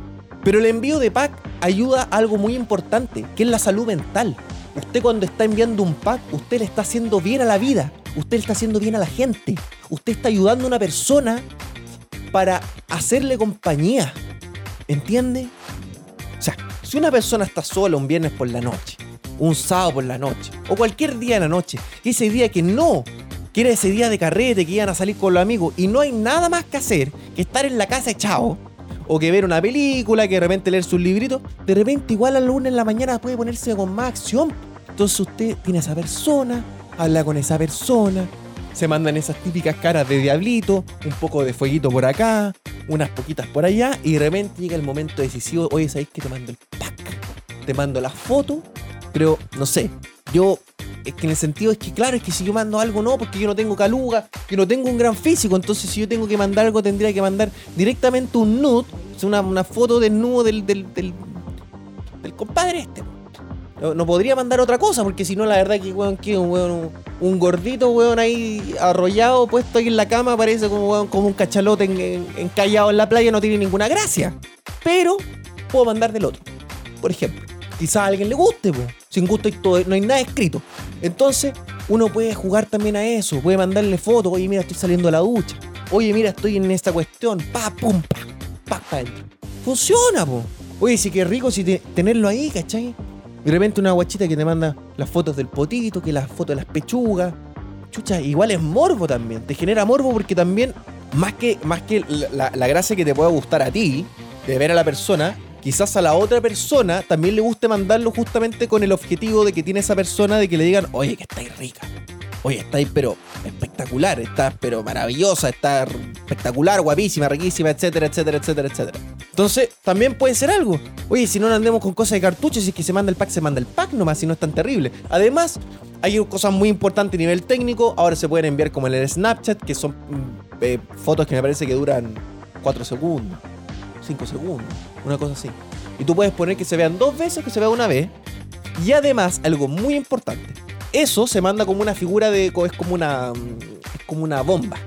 Pero el envío de pack ayuda a algo muy importante, que es la salud mental. Usted cuando está enviando un pack, usted le está haciendo bien a la vida, usted está haciendo bien a la gente, usted está ayudando a una persona para hacerle compañía. ¿Entiende? O sea, si una persona está sola un viernes por la noche, un sábado por la noche, o cualquier día de la noche, ese día que no, que era ese día de carrete, que iban a salir con los amigos, y no hay nada más que hacer que estar en la casa echado, o que ver una película, que de repente leer sus libritos, de repente igual a la luna en la mañana puede ponerse con más acción. Entonces usted tiene a esa persona, habla con esa persona, se mandan esas típicas caras de diablito, un poco de fueguito por acá, unas poquitas por allá, y de repente llega el momento decisivo, oye, ¿sabéis que te mando el pack? Te mando la foto, pero no sé, yo es que en el sentido es que, claro, es que si yo mando algo, no, porque yo no tengo caluga, yo no tengo un gran físico, entonces si yo tengo que mandar algo, tendría que mandar directamente un nude, una, una foto desnudo del, del, del compadre este. No, podría mandar otra cosa, porque si no, la verdad que, weón, que un, un, gordito, weón, ahí arrollado, puesto ahí en la cama, parece como, como un cachalote encallado en la playa, no tiene ninguna gracia. Pero puedo mandar del otro, por ejemplo. Quizás a alguien le guste. Sin gusto no hay nada escrito. Entonces, uno puede jugar también a eso. Puede mandarle fotos. Oye, mira, estoy saliendo a la ducha. Oye, mira, estoy en esta cuestión. Pa, pum, pa, pa, pa. Funciona, po. Oye, sí que rico si tenerlo ahí, ¿cachai? De repente una guachita que te manda las fotos del potito, que las fotos de las pechugas. Chucha, igual es morbo también. Te genera morbo porque también, más que, más que la, gracia que te pueda gustar a ti, de ver a la persona, quizás a la otra persona también le guste mandarlo justamente con el objetivo de que tiene esa persona de que le digan, oye, que estáis rica. Oye, estáis pero espectacular, estás pero maravillosa, estás espectacular, guapísima, riquísima, etcétera, etcétera, etcétera, etcétera. Entonces, también puede ser algo. Oye, si no andemos con cosas de cartuchos, si es que se manda el pack, se manda el pack nomás, si no es tan terrible. Además, hay cosas muy importantes a nivel técnico. Ahora se pueden enviar como en el Snapchat, que son mm, eh, fotos que me parece que duran 4 segundos, 5 segundos, una cosa así. Y tú puedes poner que se vean dos veces, que se vea una vez. Y además, algo muy importante. Eso se manda como una figura de. es como una. es como una bomba.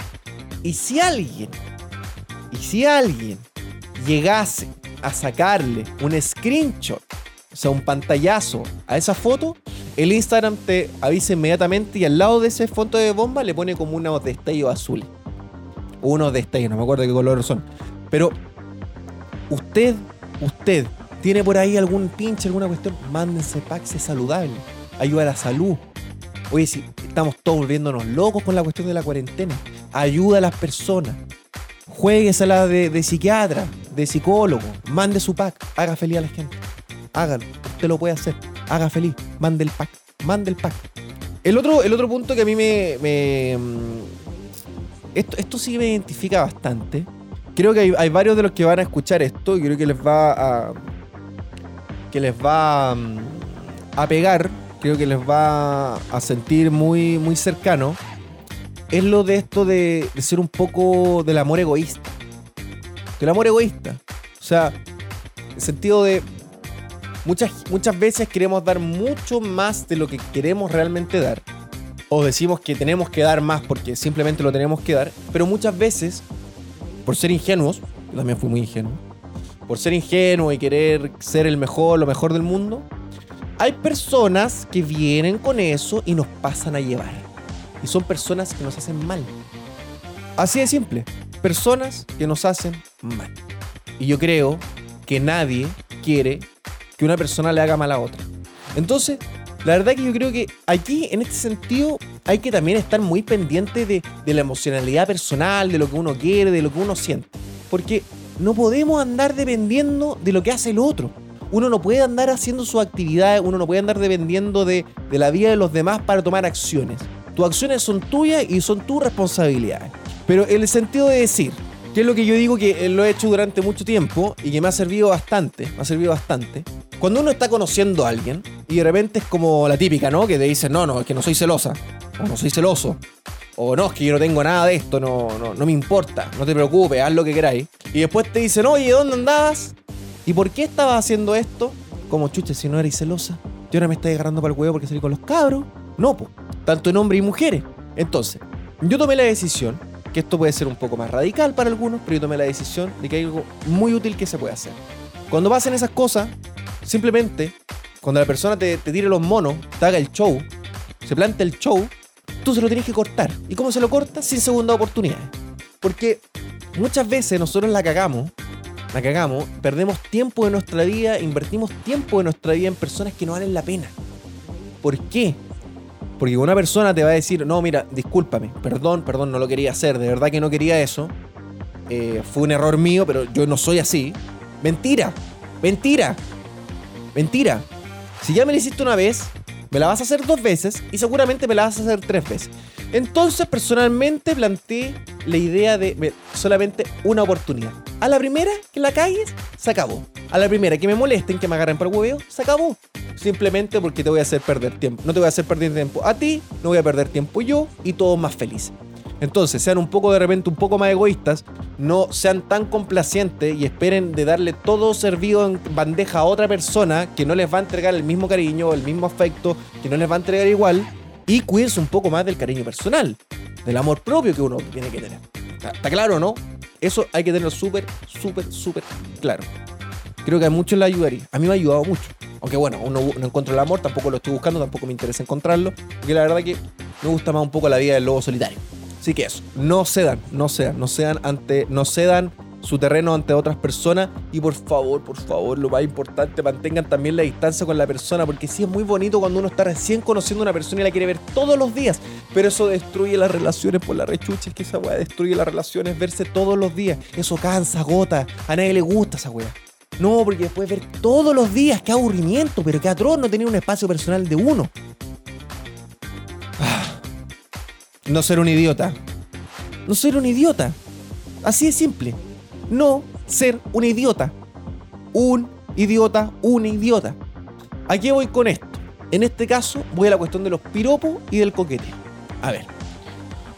Y si alguien. Y si alguien llegase a sacarle un screenshot, o sea, un pantallazo a esa foto, el Instagram te avisa inmediatamente y al lado de ese foto de bomba le pone como unos destellos azules. Unos destellos, no me acuerdo qué color son. Pero usted, usted, tiene por ahí algún pinche, alguna cuestión, mándense packs saludable. Ayuda a la salud. Oye, si estamos todos volviéndonos locos con la cuestión de la cuarentena. Ayuda a las personas. Jueguesela de, de psiquiatra, de psicólogo. Mande su pack. Haga feliz a la gente. Hágalo. Usted lo puede hacer. Haga feliz. Mande el pack. Mande el pack. El otro, el otro punto que a mí me. Mm, esto, esto sí me identifica bastante. Creo que hay, varios de los que van a escuchar esto y creo que les va a. que les va mm, a pegar creo que les va a sentir muy, muy cercano, es lo de esto de, ser un poco del amor egoísta. Del amor egoísta. O sea, el sentido de muchas, muchas veces queremos dar mucho más de lo que queremos realmente dar. O decimos que tenemos que dar más porque simplemente lo tenemos que dar. Pero muchas veces, por ser ingenuos, yo también fui muy ingenuo, por ser ingenuo y querer ser el mejor, lo mejor del mundo, hay personas que vienen con eso y nos pasan a llevar. Y son personas que nos hacen mal. Así de simple. Personas que nos hacen mal. Y yo creo que nadie quiere que una persona le haga mal a otra. Entonces, la verdad que yo creo que aquí, en este sentido, hay que también estar muy pendiente de, de la emocionalidad personal, de lo que uno quiere, de lo que uno siente. Porque no podemos andar dependiendo de lo que hace el otro uno no puede andar haciendo su actividad, uno no puede andar dependiendo de, la vida de los demás para tomar acciones. Tus acciones son tuyas y son tus responsabilidades. Pero en el sentido de decir, que es lo que yo digo que lo he hecho durante mucho tiempo y que me ha servido bastante, me ha servido bastante. Cuando uno está conociendo a alguien y de repente es como la típica, ¿no? Que te dice, no, no, es que no soy celosa, o no soy celoso, o no, es que yo no tengo nada de esto, no, no, no me importa, no te preocupes, haz lo que queráis. Y después te dicen, oye, ¿dónde andabas? ¿Y por qué estaba haciendo esto? Como chuche, si no eres celosa. Yo ahora me estoy agarrando para el huevo porque salí con los cabros. No, pues. Tanto en hombres y mujeres. Entonces, yo tomé la decisión, que esto puede ser un poco más radical para algunos, pero yo tomé la decisión de que hay algo muy útil que se puede hacer. Cuando pasen esas cosas, simplemente, cuando la persona te, tire los monos, te haga el show, se plante el show, tú se lo tienes que cortar. ¿Y cómo se lo corta? Sin segunda oportunidad. Porque muchas veces nosotros la cagamos la cagamos, perdemos tiempo de nuestra vida, invertimos tiempo de nuestra vida en personas que no valen la pena. ¿Por qué? Porque una persona te va a decir, no, mira, discúlpame, perdón, perdón, no lo quería hacer, de verdad que no quería eso. Eh, fue un error mío, pero yo no soy así. Mentira, mentira, mentira. Si ya me lo hiciste una vez, me la vas a hacer dos veces y seguramente me la vas a hacer tres veces. Entonces, personalmente planteé la idea de solamente una oportunidad. A la primera que la cagues, se acabó. A la primera que me molesten, que me agarren por el hueveo, se acabó. Simplemente porque te voy a hacer perder tiempo. No te voy a hacer perder tiempo a ti, no voy a perder tiempo yo y todos más felices. Entonces, sean un poco de repente un poco más egoístas, no sean tan complacientes y esperen de darle todo servido en bandeja a otra persona que no les va a entregar el mismo cariño, el mismo afecto, que no les va a entregar igual y cuídense un poco más del cariño personal, del amor propio que uno tiene que tener. ¿Está, claro no? Eso hay que tenerlo súper, súper, súper claro. Creo que a muchos le ayudaría. A mí me ha ayudado mucho. Aunque bueno, uno no encuentro el amor, tampoco lo estoy buscando, tampoco me interesa encontrarlo. Porque la verdad que me gusta más un poco la vida del lobo solitario. Así que eso, no cedan, no cedan, no cedan ante, no cedan su terreno ante otras personas y por favor, por favor, lo más importante, mantengan también la distancia con la persona, porque sí es muy bonito cuando uno está recién conociendo a una persona y la quiere ver todos los días, pero eso destruye las relaciones por la rechucha, es que esa weá destruye las relaciones, verse todos los días, eso cansa, agota, a nadie le gusta esa weá. No, porque después ver todos los días, qué aburrimiento, pero qué atroz no tener un espacio personal de uno. Ah. No ser un idiota. No ser un idiota. Así de simple. No ser un idiota. Un idiota, un idiota. ¿A qué voy con esto? En este caso, voy a la cuestión de los piropos y del coqueteo. A ver.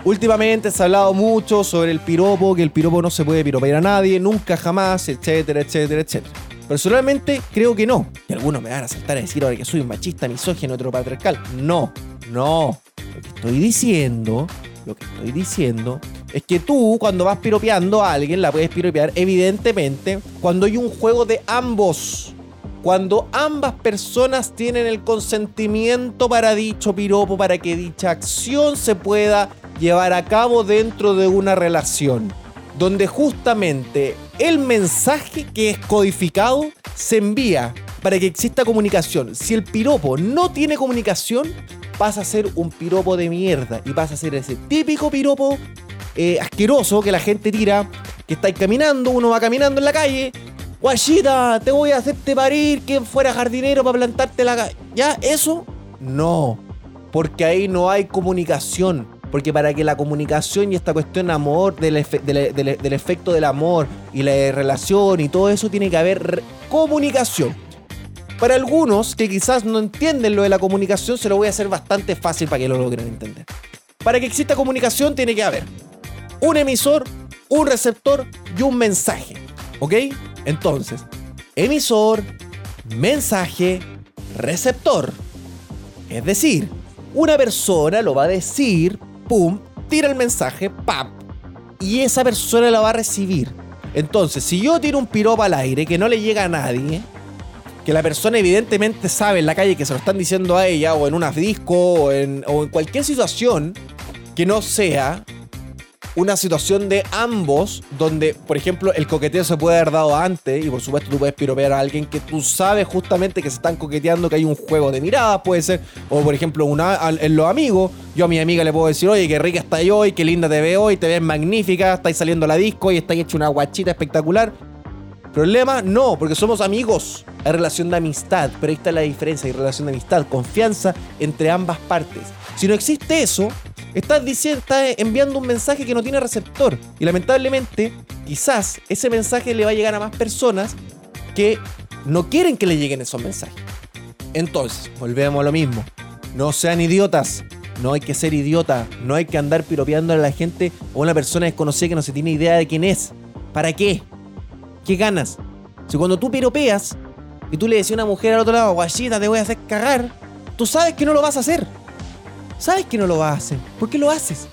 Últimamente se ha hablado mucho sobre el piropo, que el piropo no se puede piropear a nadie, nunca jamás, etcétera, etcétera, etcétera. Personalmente creo que no. Y algunos me van a saltar a decir ahora que soy un machista, misógino, heteropatriarcal. No, no. Lo que estoy diciendo, lo que estoy diciendo es que tú cuando vas piropeando a alguien la puedes piropear evidentemente cuando hay un juego de ambos. Cuando ambas personas tienen el consentimiento para dicho piropo, para que dicha acción se pueda llevar a cabo dentro de una relación. Donde justamente el mensaje que es codificado se envía para que exista comunicación. Si el piropo no tiene comunicación, pasa a ser un piropo de mierda y pasa a ser ese típico piropo eh, asqueroso que la gente tira, que estáis caminando, uno va caminando en la calle, guachita, te voy a hacerte parir, que fuera jardinero para plantarte la calle. ¿Ya? ¿Eso? No, porque ahí no hay comunicación. Porque para que la comunicación y esta cuestión amor, del, del efecto del amor y la relación y todo eso, tiene que haber comunicación. Para algunos que quizás no entienden lo de la comunicación, se lo voy a hacer bastante fácil para que lo logren entender. Para que exista comunicación tiene que haber un emisor, un receptor y un mensaje. ¿Ok? Entonces, emisor, mensaje, receptor. Es decir, una persona lo va a decir, pum, tira el mensaje, pap, y esa persona la va a recibir. Entonces, si yo tiro un piropo al aire que no le llega a nadie, que la persona evidentemente sabe en la calle que se lo están diciendo a ella, o en una disco, o en, o en cualquier situación que no sea una situación de ambos, donde, por ejemplo, el coqueteo se puede haber dado antes, y por supuesto tú puedes piropear a alguien que tú sabes justamente que se están coqueteando, que hay un juego de miradas, puede ser, o por ejemplo, una, en los amigos, yo a mi amiga le puedo decir, oye, qué rica estás hoy, qué linda te veo hoy, te ves magnífica, estáis saliendo a la disco y estáis hecho una guachita espectacular. ¿Problema? No, porque somos amigos. Hay relación de amistad, pero ahí está la diferencia, hay relación de amistad, confianza entre ambas partes. Si no existe eso, estás, diciendo, estás enviando un mensaje que no tiene receptor. Y lamentablemente, quizás ese mensaje le va a llegar a más personas que no quieren que le lleguen esos mensajes. Entonces, volvemos a lo mismo. No sean idiotas. No hay que ser idiota. No hay que andar piropeando a la gente o a una persona desconocida que no se tiene idea de quién es. ¿Para qué? ¿Qué ganas? Si cuando tú piropeas y tú le decís a una mujer al otro lado, guachita, te voy a hacer cagar, tú sabes que no lo vas a hacer. Sabes que no lo vas a hacer. ¿Por qué lo haces?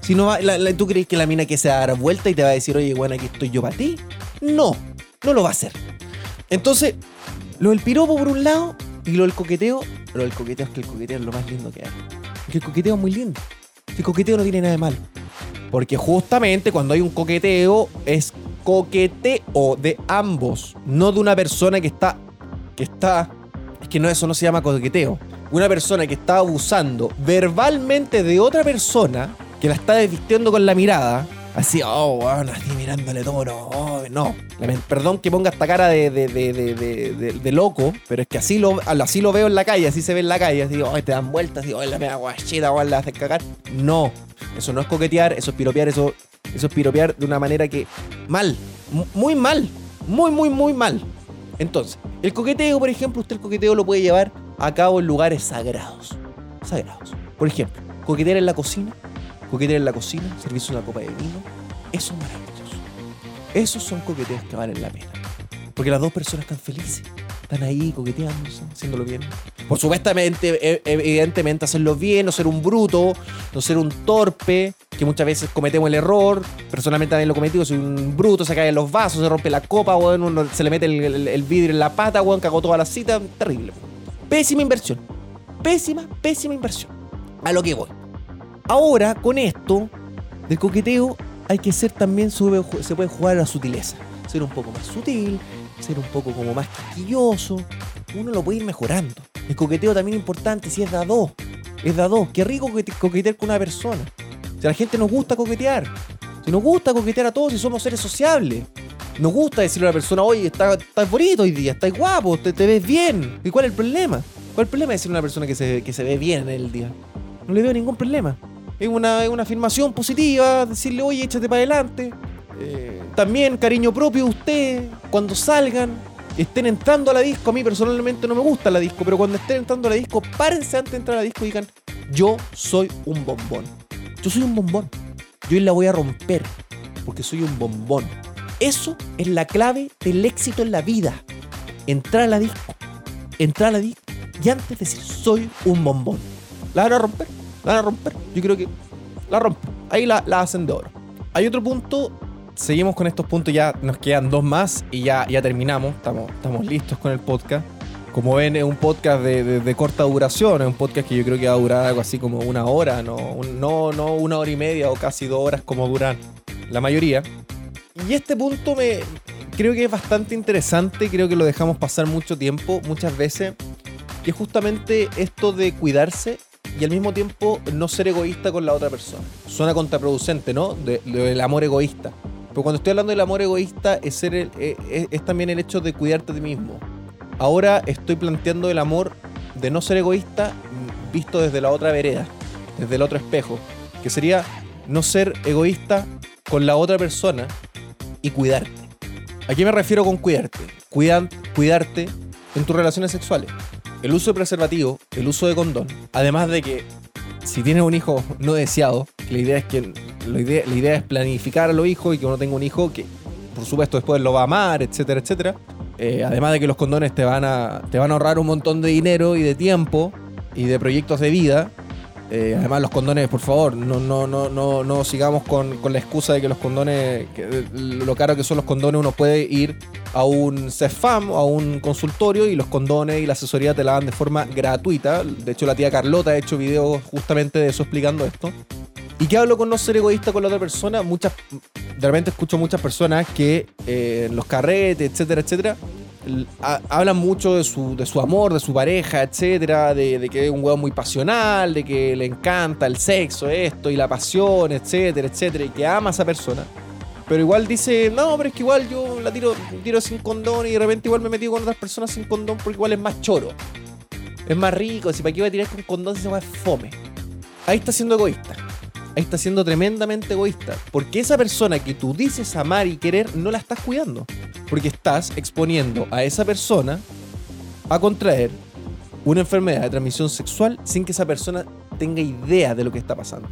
Si no ¿Tú crees que la mina que se va a dar vuelta y te va a decir, oye, bueno, aquí estoy yo para ti? No, no lo va a hacer. Entonces, lo del piropo por un lado y lo del coqueteo, lo del coqueteo es que el coqueteo es lo más lindo que hay. Que el coqueteo es muy lindo. El coqueteo no tiene nada de mal. Porque justamente cuando hay un coqueteo es coqueteo de ambos, no de una persona que está que está es que no eso no se llama coqueteo. Una persona que está abusando verbalmente de otra persona que la está desvistiendo con la mirada, así, oh, bueno, así mirándole todo, no, oh, no. Perdón que ponga esta cara de, de, de, de, loco, pero es que así lo, así lo veo en la calle, así se ve en la calle, así, oh, te dan vueltas, así, oh, la mega guachita, oh, la haces cagar. No, eso no es coquetear, eso es piropear, eso eso es piropear de una manera que mal, muy mal, muy, muy, muy mal. Entonces, el coqueteo, por ejemplo, usted el coqueteo lo puede llevar a cabo en lugares sagrados. Sagrados. Por ejemplo, coquetear en la cocina, coquetear en la cocina, servirse una copa de vino. Eso es maravilloso. Esos son coqueteos que valen la pena. Porque las dos personas están felices. Están ahí coqueteándose, haciéndolo bien. Por supuestamente, e, evidentemente, hacerlo bien, no ser un bruto, no ser un torpe, que muchas veces cometemos el error. Personalmente también lo cometido, soy un bruto, se caen los vasos, se rompe la copa, se le mete el, vidrio en la pata, weón, cagó toda la cita. Terrible. Pésima inversión. Pésima, pésima inversión. A lo que voy. Ahora, con esto del coqueteo, hay que ser también, se puede jugar a la sutileza. Ser un poco más sutil, ser un poco como más quisquilloso. Uno lo puede ir mejorando. El coqueteo también es importante, si es de a dos. Es de a dos. Qué rico coquetear con una persona. Si a la gente nos gusta coquetear. Si nos gusta coquetear a todos y somos seres sociables. Nos gusta decirle a la persona, oye, estás está bonito hoy día, estás guapo, te, ves bien. ¿Y cuál es el problema? ¿Cuál es el problema de decirle a una persona que se, que se ve bien en el día? No le veo ningún problema. Es una, una afirmación positiva, decirle, oye, échate para adelante. Eh, también cariño propio usted, cuando salgan, estén entrando a la disco. A mí personalmente no me gusta la disco, pero cuando estén entrando a la disco, párense antes de entrar a la disco y digan, yo soy un bombón. Yo soy un bombón. Yo la voy a romper porque soy un bombón. Eso es la clave del éxito en la vida. Entrar a la disco. Entrar a la disco. Y antes decir, soy un bombón. La van a romper. La van a romper. Yo creo que la rompen. Ahí la, la hacen de oro. Hay otro punto. Seguimos con estos puntos. Ya nos quedan dos más y ya, ya terminamos. Estamos, estamos listos con el podcast. Como ven, es un podcast de, corta duración, es un podcast que yo creo que va a durar algo así como una hora, no, no, no una hora y media o casi dos horas como duran la mayoría. Y este punto me creo que es bastante interesante, creo que lo dejamos pasar mucho tiempo, muchas veces, que es justamente esto de cuidarse y al mismo tiempo no ser egoísta con la otra persona. Suena contraproducente, ¿no? del amor egoísta. Pero cuando estoy hablando del amor egoísta es, ser es, es también el hecho de cuidarte a ti mismo Ahora estoy planteando el amor de no ser egoísta visto desde la otra vereda, desde el otro espejo, que sería no ser egoísta con la otra persona y cuidarte. ¿A qué me refiero con cuidarte? cuidarte en tus relaciones sexuales. El uso de preservativo, el uso de condón, además de que si tienes un hijo no deseado, la idea es que la idea, es planificar a los hijos y que uno tenga un hijo que por supuesto después lo va a amar, etcétera, etcétera. Eh, además de que los condones te van, a, te van a ahorrar un montón de dinero y de tiempo y de proyectos de vida. Eh, además los condones, por favor, no, no, no, no, no sigamos con, la excusa de que los condones, lo caro que son los condones, uno puede ir a un CEFAM o a un consultorio y los condones y la asesoría te la dan de forma gratuita. De hecho, la tía Carlota ha hecho videos justamente de eso explicando esto. ¿Y qué hablo con no ser egoísta con la otra persona? Muchas, de repente escucho muchas personas que eh, en los carretes, etcétera, etcétera, hablan mucho de su, de su amor, de su pareja, etcétera, de, que es un huevo muy pasional, de que le encanta el sexo, esto y la pasión, etcétera, etcétera, y que ama a esa persona. Pero igual dice, no, pero es que igual yo la tiro, tiro sin condón y de repente igual me metí con otras personas sin condón porque igual es más choro. Es más rico, si para qué voy a tirar con condón si se va a fome. Ahí está siendo egoísta está siendo tremendamente egoísta. Porque esa persona que tú dices amar y querer no la estás cuidando. Porque estás exponiendo a esa persona a contraer una enfermedad de transmisión sexual sin que esa persona tenga idea de lo que está pasando.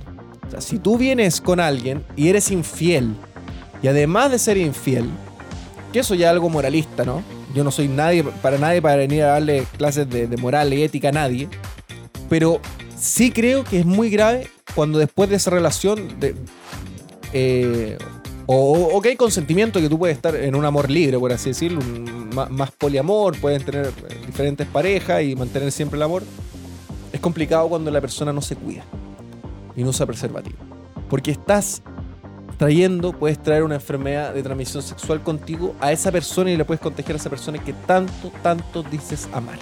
O sea, si tú vienes con alguien y eres infiel, y además de ser infiel, que eso ya es algo moralista, ¿no? Yo no soy nadie para nadie para venir a darle clases de, de moral y ética a nadie, pero sí creo que es muy grave cuando después de esa relación de, eh, o, que hay consentimiento que tú puedes estar en un amor libre, por así decirlo, más, poliamor, pueden tener eh, diferentes parejas y mantener siempre el amor. Es complicado cuando la persona no se cuida y no usa preservativo. Porque estás trayendo, puedes traer una enfermedad de transmisión sexual contigo a esa persona y le puedes contagiar a esa persona que tanto, tanto dices amar.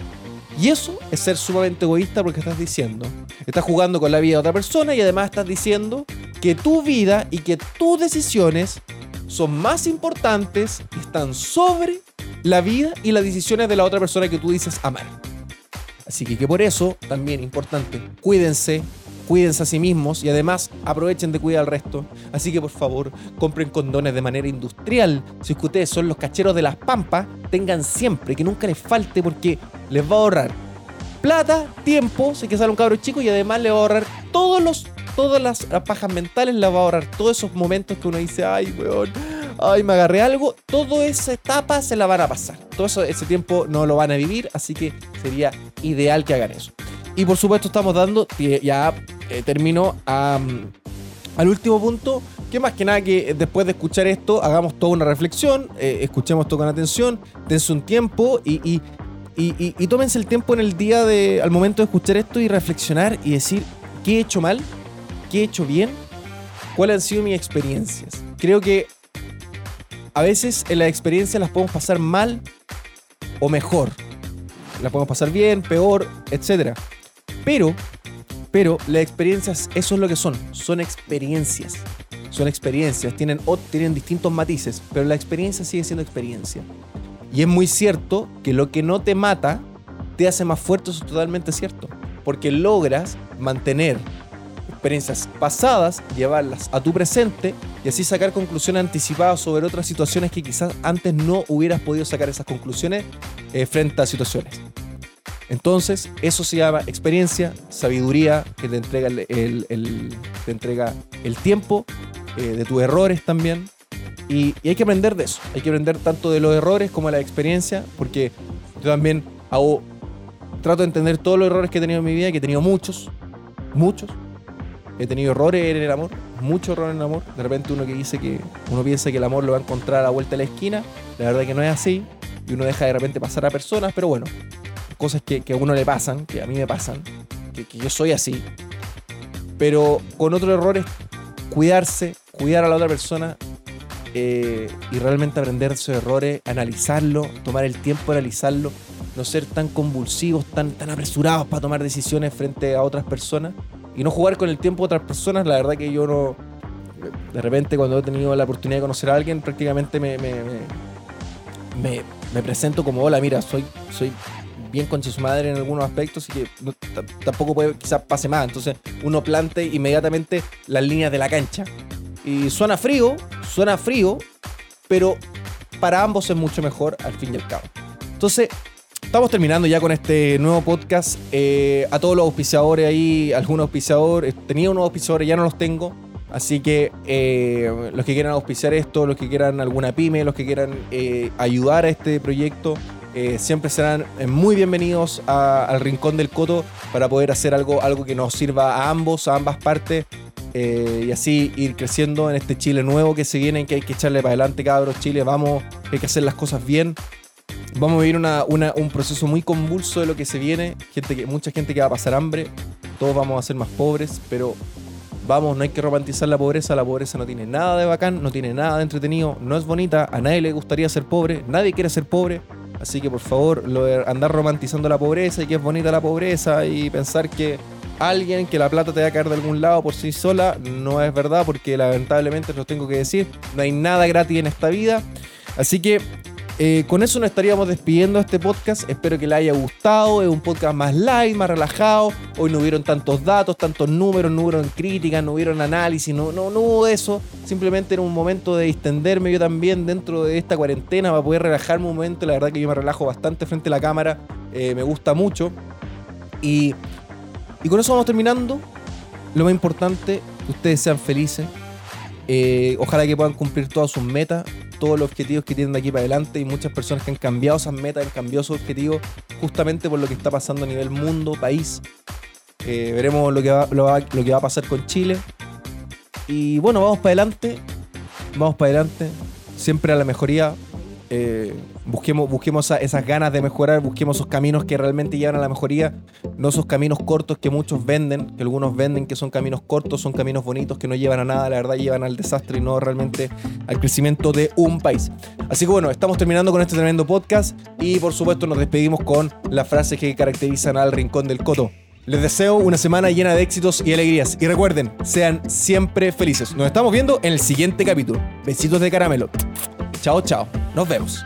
Y eso es ser sumamente egoísta porque estás diciendo, estás jugando con la vida de otra persona y además estás diciendo que tu vida y que tus decisiones son más importantes y están sobre la vida y las decisiones de la otra persona que tú dices amar. Así que, que por eso, también importante, cuídense, cuídense a sí mismos y además aprovechen de cuidar al resto. Así que por favor, compren condones de manera industrial. Si ustedes son los cacheros de las pampas, tengan siempre, que nunca les falte porque les va a ahorrar plata, tiempo, si que sale un cabro chico y además le va a ahorrar todos los, todas las pajas mentales, le va a ahorrar todos esos momentos que uno dice, ay, weón, ay, me agarré algo, toda esa etapa se la van a pasar. Todo ese tiempo no lo van a vivir, así que sería ideal que hagan eso. Y por supuesto estamos dando, ya eh, termino al último punto, que más que nada que después de escuchar esto hagamos toda una reflexión, eh, escuchemos todo con atención, dense un tiempo y y, tómense el tiempo en el día de, al momento de escuchar esto y reflexionar y decir qué he hecho mal, qué he hecho bien, cuáles han sido mis experiencias. Creo que a veces en las experiencias las podemos pasar mal o mejor. Las podemos pasar bien, peor, etc. Pero, pero las experiencias, eso es lo que son, son experiencias. son experiencias, tienen, tienen distintos matices, pero la experiencia sigue siendo experiencia. Y es muy cierto que lo que no te mata te hace más fuerte, eso es totalmente cierto. Porque logras mantener experiencias pasadas, llevarlas a tu presente y así sacar conclusiones anticipadas sobre otras situaciones que quizás antes no hubieras podido sacar esas conclusiones eh, frente a situaciones. Entonces, eso se llama experiencia, sabiduría que te entrega el, te entrega el tiempo eh, de tus errores también. Y, hay que aprender de eso. Hay que aprender tanto de los errores como de la experiencia, porque yo también trato de entender todos los errores que he tenido en mi vida, que he tenido muchos, muchos. He tenido errores en el amor, muchos errores en el amor. De repente uno que dice que uno piensa que el amor lo va a encontrar a la vuelta de la esquina. La verdad que no es así. Y uno deja de repente pasar a personas, pero bueno, cosas que, a uno le pasan, que a mí me pasan, que, yo soy así. Pero con otros errores, cuidarse, cuidar a la otra persona eh, y realmente aprender esos errores, analizarlo, tomar el tiempo de analizarlo, no ser tan convulsivos, tan, tan apresurados para tomar decisiones frente a otras personas y no jugar con el tiempo de otras personas. La verdad que yo no. De repente, cuando he tenido la oportunidad de conocer a alguien, prácticamente me, me, me, me presento como: Hola, mira, soy, soy bien concha su madre en algunos aspectos y que tampoco puede, quizás pase más. Entonces uno plante inmediatamente las líneas de la cancha. Y suena frío, suena frío, pero para ambos es mucho mejor al fin y al cabo. Entonces, estamos terminando ya con este nuevo podcast. Eh, a todos los auspiciadores ahí, algunos auspiciadores, tenía unos auspiciadores, ya no los tengo. Así que eh, los que quieran auspiciar esto, los que quieran alguna pyme, los que quieran eh, ayudar a este proyecto, eh, siempre serán eh, muy bienvenidos al Rincón del Coto para poder hacer algo, algo que nos sirva a ambos, a ambas partes. Eh, y así ir creciendo en este Chile nuevo que se viene, que hay que echarle para adelante, cabros. Chile, vamos, hay que hacer las cosas bien. Vamos a vivir un proceso muy convulso de lo que se viene. Gente que, mucha gente que va a pasar hambre. Todos vamos a ser más pobres, pero vamos, no hay que romantizar la pobreza. La pobreza no tiene nada de bacán, no tiene nada de entretenido, no es bonita. A nadie le gustaría ser pobre, nadie quiere ser pobre. Así que por favor, lo de andar romantizando la pobreza y que es bonita la pobreza y pensar que alguien que la plata te va a caer de algún lado por sí sola no es verdad porque lamentablemente lo tengo que decir, no hay nada gratis en esta vida. Así que eh, con eso nos estaríamos despidiendo de este podcast. Espero que le haya gustado. Es un podcast más light, más relajado. Hoy no hubieron tantos datos, tantos números, no hubieron críticas, no hubieron análisis, no, no, no hubo eso. Simplemente era un momento de distenderme yo también dentro de esta cuarentena para poder relajarme un momento. La verdad que yo me relajo bastante frente a la cámara. Eh, me gusta mucho. Y, con eso vamos terminando. Lo más importante, ustedes sean felices. Eh, ojalá que puedan cumplir todas sus metas todos los objetivos que tienen de aquí para adelante y muchas personas que han cambiado esas metas, han cambiado sus objetivos justamente por lo que está pasando a nivel mundo, país. Eh, veremos lo que, va, lo, lo que va a pasar con Chile. Y bueno, vamos para adelante. Vamos para adelante. Siempre a la mejoría. Eh, busquemos, busquemos esas ganas de mejorar, busquemos esos caminos que realmente llevan a la mejoría, no esos caminos cortos que muchos venden, que algunos venden que son caminos cortos, son caminos bonitos que no llevan a nada, la verdad llevan al desastre y no realmente al crecimiento de un país. Así que bueno, estamos terminando con este tremendo podcast y por supuesto nos despedimos con las frases que caracterizan al Rincón del Coto. Les deseo una semana llena de éxitos y alegrías. Y recuerden, sean siempre felices. Nos estamos viendo en el siguiente capítulo. Besitos de caramelo. Chao, chao. Nos vemos.